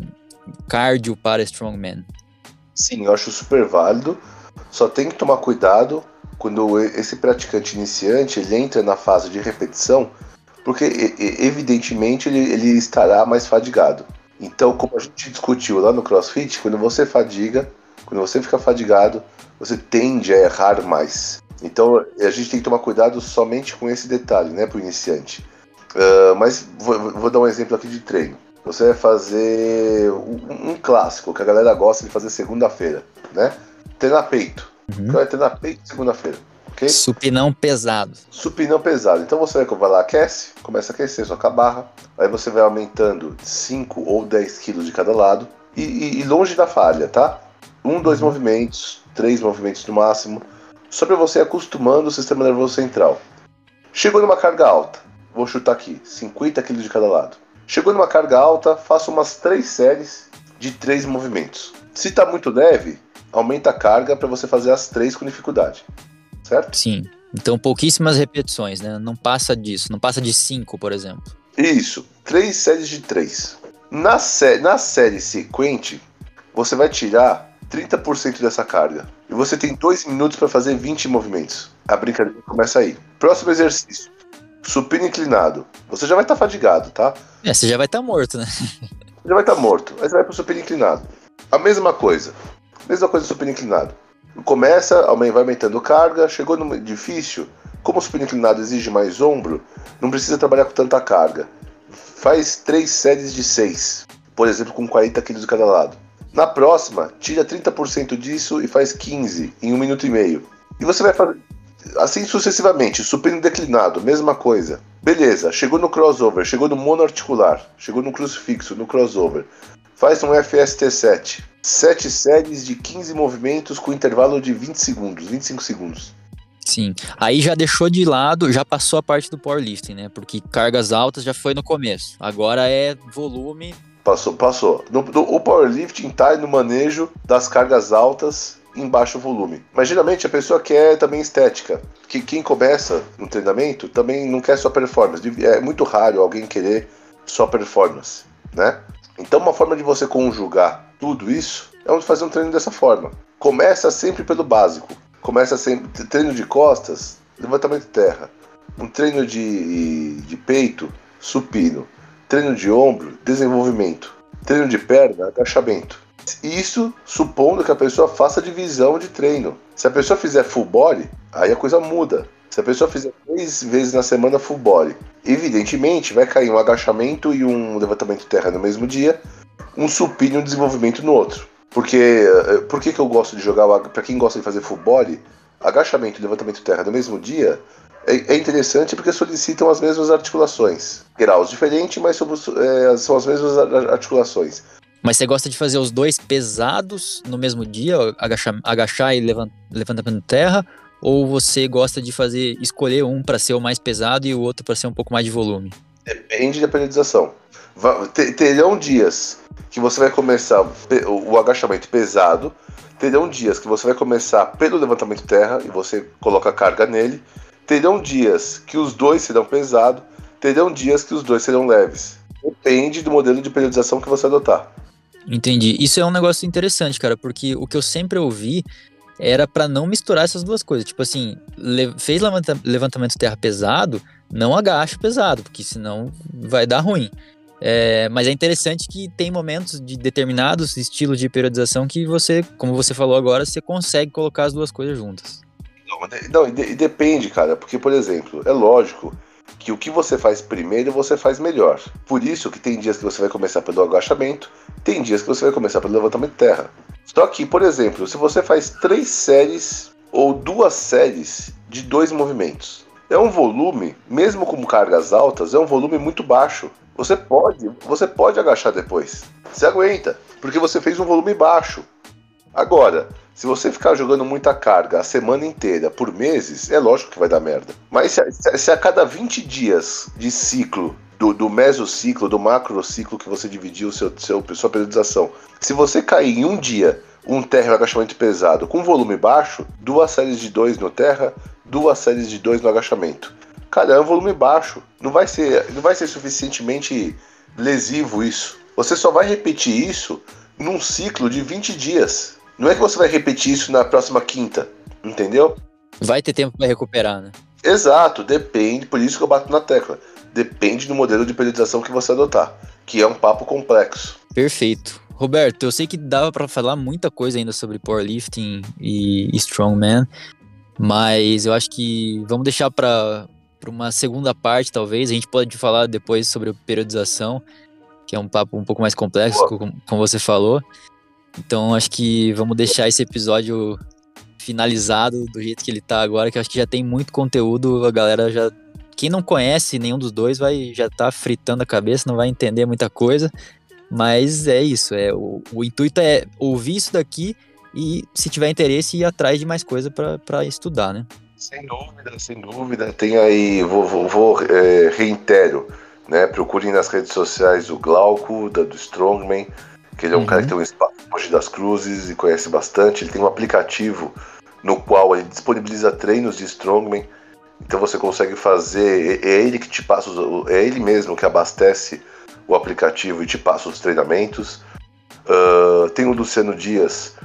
cardio para Strongman. Sim, eu acho super válido. Só tem que tomar cuidado quando esse praticante iniciante ele entra na fase de repetição, porque evidentemente ele, ele estará mais fadigado. Então, como a gente discutiu lá no CrossFit, quando você fadiga, quando você fica fadigado, você tende a errar mais. Então a gente tem que tomar cuidado somente com esse detalhe, né, para o iniciante. Uh, mas vou, vou, dar um exemplo aqui de treino. Você vai fazer um, um clássico que a galera gosta de fazer segunda-feira, né? Treinar peito. Uhum. Vai treinar peito segunda-feira. Okay? Supinão pesado. Supinão pesado. Então você vai lá, aquece, começa a aquecer sua barra, aí você vai aumentando 5 ou 10 quilos de cada lado e, e, e longe da falha, tá? Um, dois uhum. movimentos, três movimentos no máximo, só para você acostumando o sistema nervoso central. Chegou numa carga alta, vou chutar aqui, 50 kg de cada lado. Chegou numa carga alta, faça umas três séries de três movimentos. Se está muito leve, aumenta a carga para você fazer as três com dificuldade, certo? Sim. Então pouquíssimas repetições, né? Não passa disso, não passa de cinco, por exemplo. Isso, três séries de três. Na, sé na série sequente, você vai tirar 30% dessa carga. E você tem 2 minutos para fazer 20 movimentos. A brincadeira começa aí. Próximo exercício. Supino inclinado. Você já vai estar tá fadigado, tá? É, você já vai estar tá morto, né? já vai estar tá morto. Aí você vai pro supino inclinado. A mesma coisa. Mesma coisa do supino inclinado. Começa, vai aumentando carga, chegou no difícil. Como o supino inclinado exige mais ombro, não precisa trabalhar com tanta carga. Faz três séries de 6, por exemplo, com 40 kg de cada lado. Na próxima, tira 30% disso e faz 15 em um minuto e meio. E você vai fazer assim sucessivamente, supino declinado, mesma coisa. Beleza, chegou no crossover, chegou no monoarticular, chegou no crucifixo, no crossover. Faz um FST7. Sete séries de 15 movimentos com intervalo de 20 segundos, 25 segundos. Sim. Aí já deixou de lado, já passou a parte do powerlifting, né? Porque cargas altas já foi no começo. Agora é volume. Passou, passou. No, no, o powerlifting tá no manejo das cargas altas em baixo volume. Mas geralmente a pessoa quer também estética. Que quem começa no treinamento também não quer só performance. É muito raro alguém querer só performance, né? Então uma forma de você conjugar tudo isso é fazer um treino dessa forma. Começa sempre pelo básico. Começa sempre treino de costas, levantamento de terra. Um treino de, de peito, supino. Treino de ombro, desenvolvimento. Treino de perna, agachamento. Isso supondo que a pessoa faça divisão de treino. Se a pessoa fizer full body, aí a coisa muda. Se a pessoa fizer três vezes na semana full body, evidentemente vai cair um agachamento e um levantamento de terra no mesmo dia, um supino e um desenvolvimento no outro. Porque eh, por que, que eu gosto de jogar, para quem gosta de fazer full body, agachamento e levantamento de terra no mesmo dia é, é interessante porque solicitam as mesmas articulações. Graus diferentes, mas sobre, é, são as mesmas articulações. Mas você gosta de fazer os dois pesados no mesmo dia, agachar, agachar e levantamento de terra? Ou você gosta de fazer escolher um para ser o mais pesado e o outro para ser um pouco mais de volume? Depende da periodização. Terão dias que você vai começar o agachamento pesado, terão dias que você vai começar pelo levantamento de terra e você coloca carga nele, terão dias que os dois serão pesados, terão dias que os dois serão leves. Depende do modelo de periodização que você adotar. Entendi. Isso é um negócio interessante, cara, porque o que eu sempre ouvi era para não misturar essas duas coisas. Tipo assim, fez levantamento de terra pesado, não agacha pesado, porque senão vai dar ruim. É, mas é interessante que tem momentos de determinados estilos de periodização que você, como você falou agora, você consegue colocar as duas coisas juntas. Não, e depende, cara, porque, por exemplo, é lógico que o que você faz primeiro você faz melhor. Por isso que tem dias que você vai começar pelo agachamento, tem dias que você vai começar pelo levantamento de terra. Só que, por exemplo, se você faz três séries ou duas séries de dois movimentos, é um volume, mesmo com cargas altas, é um volume muito baixo. Você pode, você pode agachar depois. Você aguenta, porque você fez um volume baixo. Agora, se você ficar jogando muita carga a semana inteira por meses, é lógico que vai dar merda. Mas se a, se a cada 20 dias de ciclo, do, do mesociclo, do macrociclo que você dividiu seu, seu, sua periodização, se você cair em um dia um terra no agachamento pesado com volume baixo, duas séries de dois no terra, duas séries de dois no agachamento. Cara, é um volume baixo. Não vai ser, não vai ser suficientemente lesivo isso. Você só vai repetir isso num ciclo de 20 dias. Não é que você vai repetir isso na próxima quinta, entendeu? Vai ter tempo para recuperar, né? Exato, depende, por isso que eu bato na tecla. Depende do modelo de periodização que você adotar, que é um papo complexo. Perfeito. Roberto, eu sei que dava para falar muita coisa ainda sobre powerlifting e strongman, mas eu acho que vamos deixar para uma segunda parte, talvez. A gente pode falar depois sobre periodização, que é um papo um pouco mais complexo, como, como você falou. Então acho que vamos deixar esse episódio finalizado do jeito que ele tá agora, que acho que já tem muito conteúdo, a galera já quem não conhece nenhum dos dois vai já tá fritando a cabeça, não vai entender muita coisa. Mas é isso, é o, o intuito é ouvir isso daqui e se tiver interesse ir atrás de mais coisa para estudar, né? Sem dúvida, sem dúvida. Tem aí, vou, vou, vou é, reitero, né? Procurem nas redes sociais o Glauco, da, do Strongman que ele é um uhum. cara que tem um espaço Mogi das Cruzes e conhece bastante. Ele tem um aplicativo no qual ele disponibiliza treinos de strongman. Então você consegue fazer, é, é ele que te passa, é ele mesmo que abastece o aplicativo e te passa os treinamentos. Uh, tem o Luciano Dias,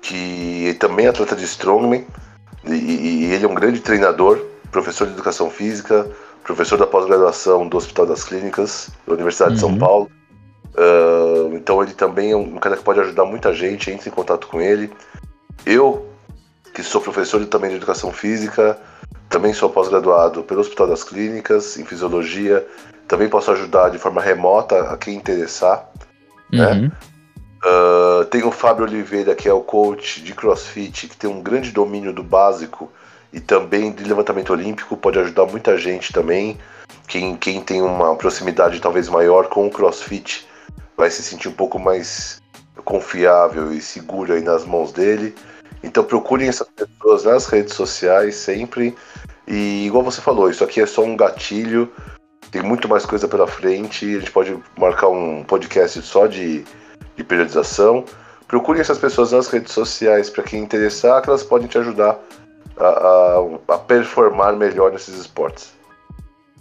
que também é atleta de strongman e, e ele é um grande treinador, professor de educação física, professor da pós-graduação do Hospital das Clínicas da Universidade uhum. de São uhum. Paulo. Uh, então ele também é um cara que pode ajudar muita gente, entre em contato com ele. Eu, que sou professor também de educação física, também sou pós-graduado pelo Hospital das Clínicas, em fisiologia, também posso ajudar de forma remota a quem interessar. Né? Uhum. Né? Uh, tem o Fábio Oliveira, que é o coach de crossfit, que tem um grande domínio do básico e também de levantamento olímpico, pode ajudar muita gente também. Quem, quem tem uma proximidade talvez maior com o CrossFit vai se sentir um pouco mais confiável e seguro aí nas mãos dele. Então procurem essas pessoas nas redes sociais sempre. E igual você falou, isso aqui é só um gatilho, tem muito mais coisa pela frente. A gente pode marcar um podcast só de, de periodização. Procurem essas pessoas nas redes sociais para quem interessar, que elas podem te ajudar a, a, a performar melhor nesses esportes.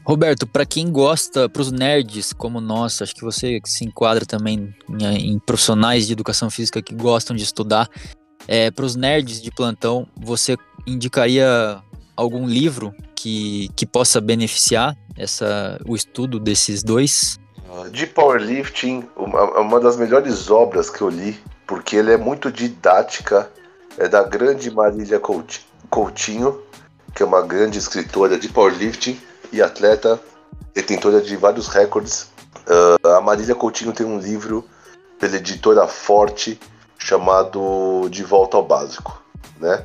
Roberto, para quem gosta, para os nerds como nós, acho que você se enquadra também em, em profissionais de educação física que gostam de estudar. É, para os nerds de plantão, você indicaria algum livro que, que possa beneficiar essa, o estudo desses dois? De powerlifting, uma, uma das melhores obras que eu li, porque ele é muito didática, é da grande Marília Coutinho, que é uma grande escritora de powerlifting e atleta, detentora de vários recordes. Uh, a Marília Coutinho tem um livro pela editora Forte chamado De Volta ao Básico, né?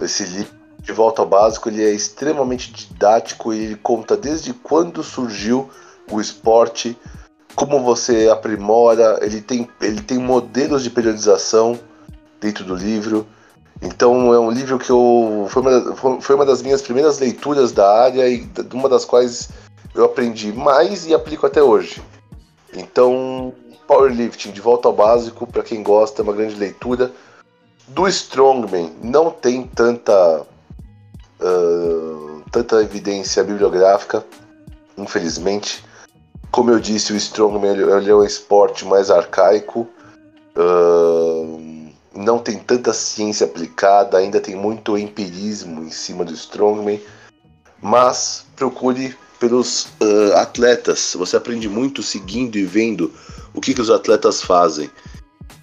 Esse livro De Volta ao Básico ele é extremamente didático e ele conta desde quando surgiu o esporte, como você aprimora, ele tem, ele tem modelos de periodização dentro do livro. Então é um livro que eu foi uma, foi uma das minhas primeiras leituras da área e uma das quais eu aprendi mais e aplico até hoje. Então, Powerlifting, de volta ao básico, para quem gosta, é uma grande leitura. Do Strongman não tem tanta uh, tanta evidência bibliográfica, infelizmente. Como eu disse, o Strongman é um esporte mais arcaico. Uh, não tem tanta ciência aplicada, ainda tem muito empirismo em cima do Strongman, mas procure pelos uh, atletas. Você aprende muito seguindo e vendo o que, que os atletas fazem.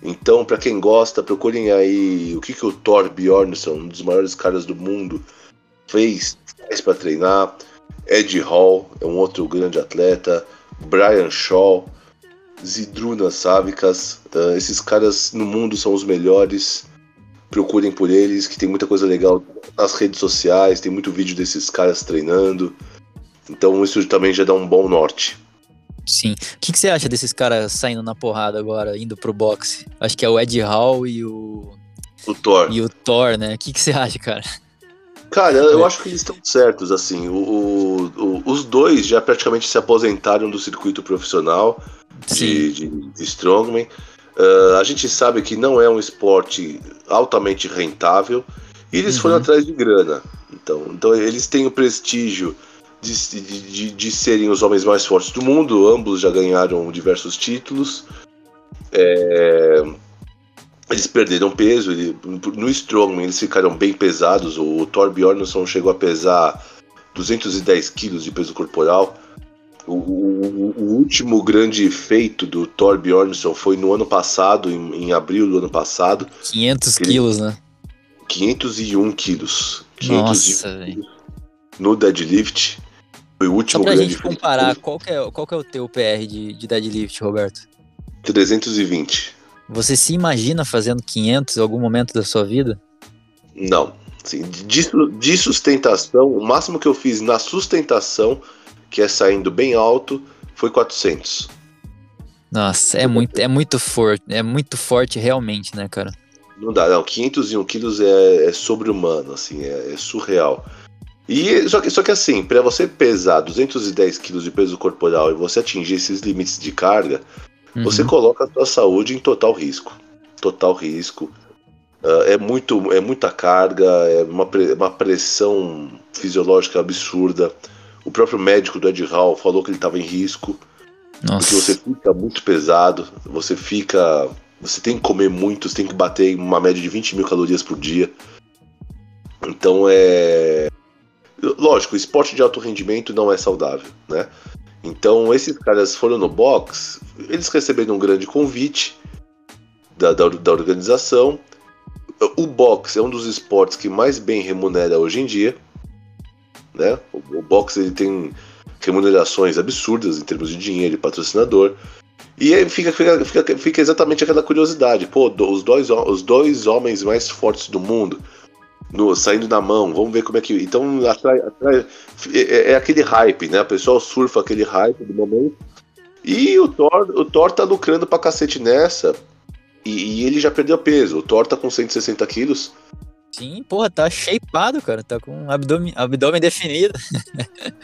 Então, para quem gosta, procurem aí o que, que o Thor Bjornsson, um dos maiores caras do mundo, fez, fez para treinar. Ed Hall é um outro grande atleta. Brian Shaw, Zidruna Sávicas. Uh, esses caras no mundo são os melhores. Procurem por eles, que tem muita coisa legal nas redes sociais, tem muito vídeo desses caras treinando. Então isso também já dá um bom norte. Sim. O que, que, você acha desses caras saindo na porrada agora, indo pro boxe? Acho que é o Ed Hall e o. O Thor. E o Thor, né? O que, que você acha, cara? Cara, eu acho que eles estão certos, assim. O, o, os dois já praticamente se aposentaram do circuito profissional de, de, de, Strongman. Uh, a gente sabe que não é um esporte altamente rentável e eles uhum. foram atrás de grana. Então, então eles têm o prestígio de, de, de, serem os homens mais fortes do mundo. Ambos já ganharam diversos títulos. É, eles perderam peso. Ele, no Strongman eles ficaram bem pesados. O, o Thor Bjornsson chegou a pesar 210 quilos de peso corporal. O, o, o, último grande feito do Thor Bjornsson foi no ano passado, em, em abril do ano passado. 500 quilos, né? 501 quilos. 501 Nossa, quilos no deadlift. Foi o último Só pra grande gente comparar, qual que, é, qual é o teu PR de, de deadlift, Roberto? 320. Você se imagina fazendo 500 em algum momento da sua vida? Não. Assim, de, de sustentação, o máximo que eu fiz na sustentação, que é saindo bem alto, foi 400. Nossa, é muito, é muito forte, é muito forte realmente, né, cara? Não dá, não. 501 quilos é, é sobre-humano, assim, é, é surreal. E só que, só que assim, para você pesar 210 quilos de peso corporal e você atingir esses limites de carga, uhum. você coloca a sua saúde em total risco. Total risco. Uh, é, muito, é muita carga, é uma, uma pressão fisiológica absurda. O próprio médico do Ed Hall falou que ele estava em risco. Nossa. Porque você fica muito pesado, você fica. Você tem que comer muito, você tem que bater uma média de 20 mil calorias por dia. Então é. Lógico, esporte de alto rendimento não é saudável, né? Então, esses caras foram no box, eles receberam um grande convite da, da, da organização. O boxe é um dos esportes que mais bem remunera hoje em dia. Né? O, o boxe ele tem remunerações absurdas em termos de dinheiro e patrocinador. E aí fica, fica, fica, fica exatamente aquela curiosidade: pô, os dois, os dois homens mais fortes do mundo no, saindo na mão, vamos ver como é que. Então atrai, atrai, é, é, aquele hype, né? O pessoal surfa aquele hype do momento. E o Thor, o Thor tá lucrando pra cacete nessa. E, e ele já perdeu peso. O Thor tá com 160 quilos. Sim, porra, tá shapeado, cara. Tá com abdômen, abdômen definido.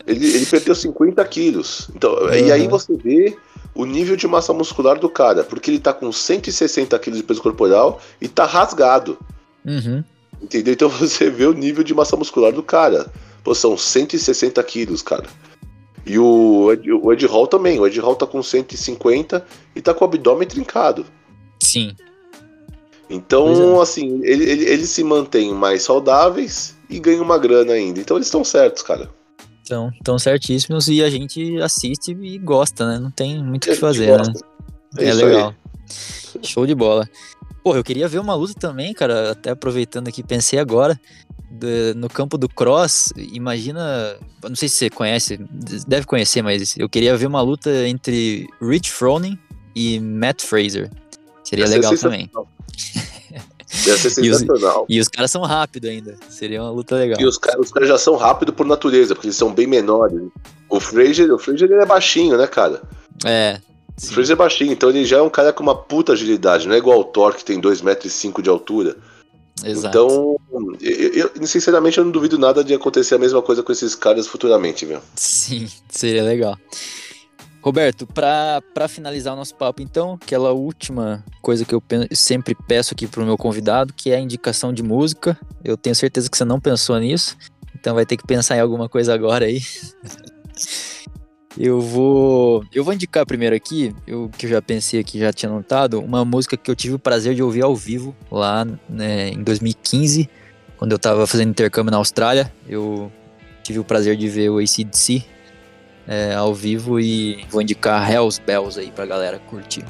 ele, ele perdeu 50 quilos. Então, uhum. E aí você vê o nível de massa muscular do cara, porque ele tá com 160 quilos de peso corporal e tá rasgado. Uhum. Entendeu? Então você vê o nível de massa muscular do cara. Pô, são 160 quilos, cara. E o Ed, o Ed Hall também. O Ed Hall tá com 150 e tá com o abdômen trincado. Sim. Então, é. assim, ele, ele, eles se mantêm mais saudáveis e ganham uma grana ainda. Então eles estão certos, cara. Estão, estão certíssimos e a gente assiste e gosta, né? Não tem muito o que fazer, né? É, é legal. Aí. Show de bola. Porra, eu queria ver uma luta também, cara, até aproveitando aqui, pensei agora, de, no campo do cross, imagina, não sei se você conhece, deve conhecer, mas eu queria ver uma luta entre Rich Froning e Matt Fraser. Seria Deve legal também. Deve ser sensacional. e, os, e os caras são rápidos ainda. Seria uma luta legal. E os, os caras já são rápidos por natureza, porque eles são bem menores. O Fraser, o Fraser ele é baixinho, né, cara? É. Sim. O Fraser é baixinho, então ele já é um cara com uma puta agilidade, não é igual o Thor que tem 2,5m de altura. Exato. Então, eu, eu, sinceramente, eu não duvido nada de acontecer a mesma coisa com esses caras futuramente, viu? Sim, seria legal. Roberto, para finalizar o nosso papo, então, aquela última coisa que eu sempre peço aqui para o meu convidado, que é a indicação de música. Eu tenho certeza que você não pensou nisso, então vai ter que pensar em alguma coisa agora aí. eu vou, eu vou indicar primeiro aqui, eu que eu já pensei aqui, já tinha notado, uma música que eu tive o prazer de ouvir ao vivo lá né, em 2015, quando eu estava fazendo intercâmbio na Austrália. Eu tive o prazer de ver o ACDC é, ao vivo e vou indicar Hells Bells aí pra galera curtir.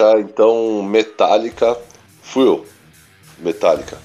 Deixar então Metallica Fuel. Metallica.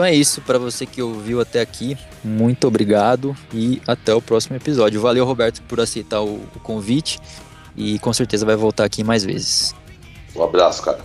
Então é isso para você que ouviu até aqui. Muito obrigado e até o próximo episódio. Valeu, Roberto, por aceitar o, o convite e com certeza vai voltar aqui mais vezes. Um abraço, cara.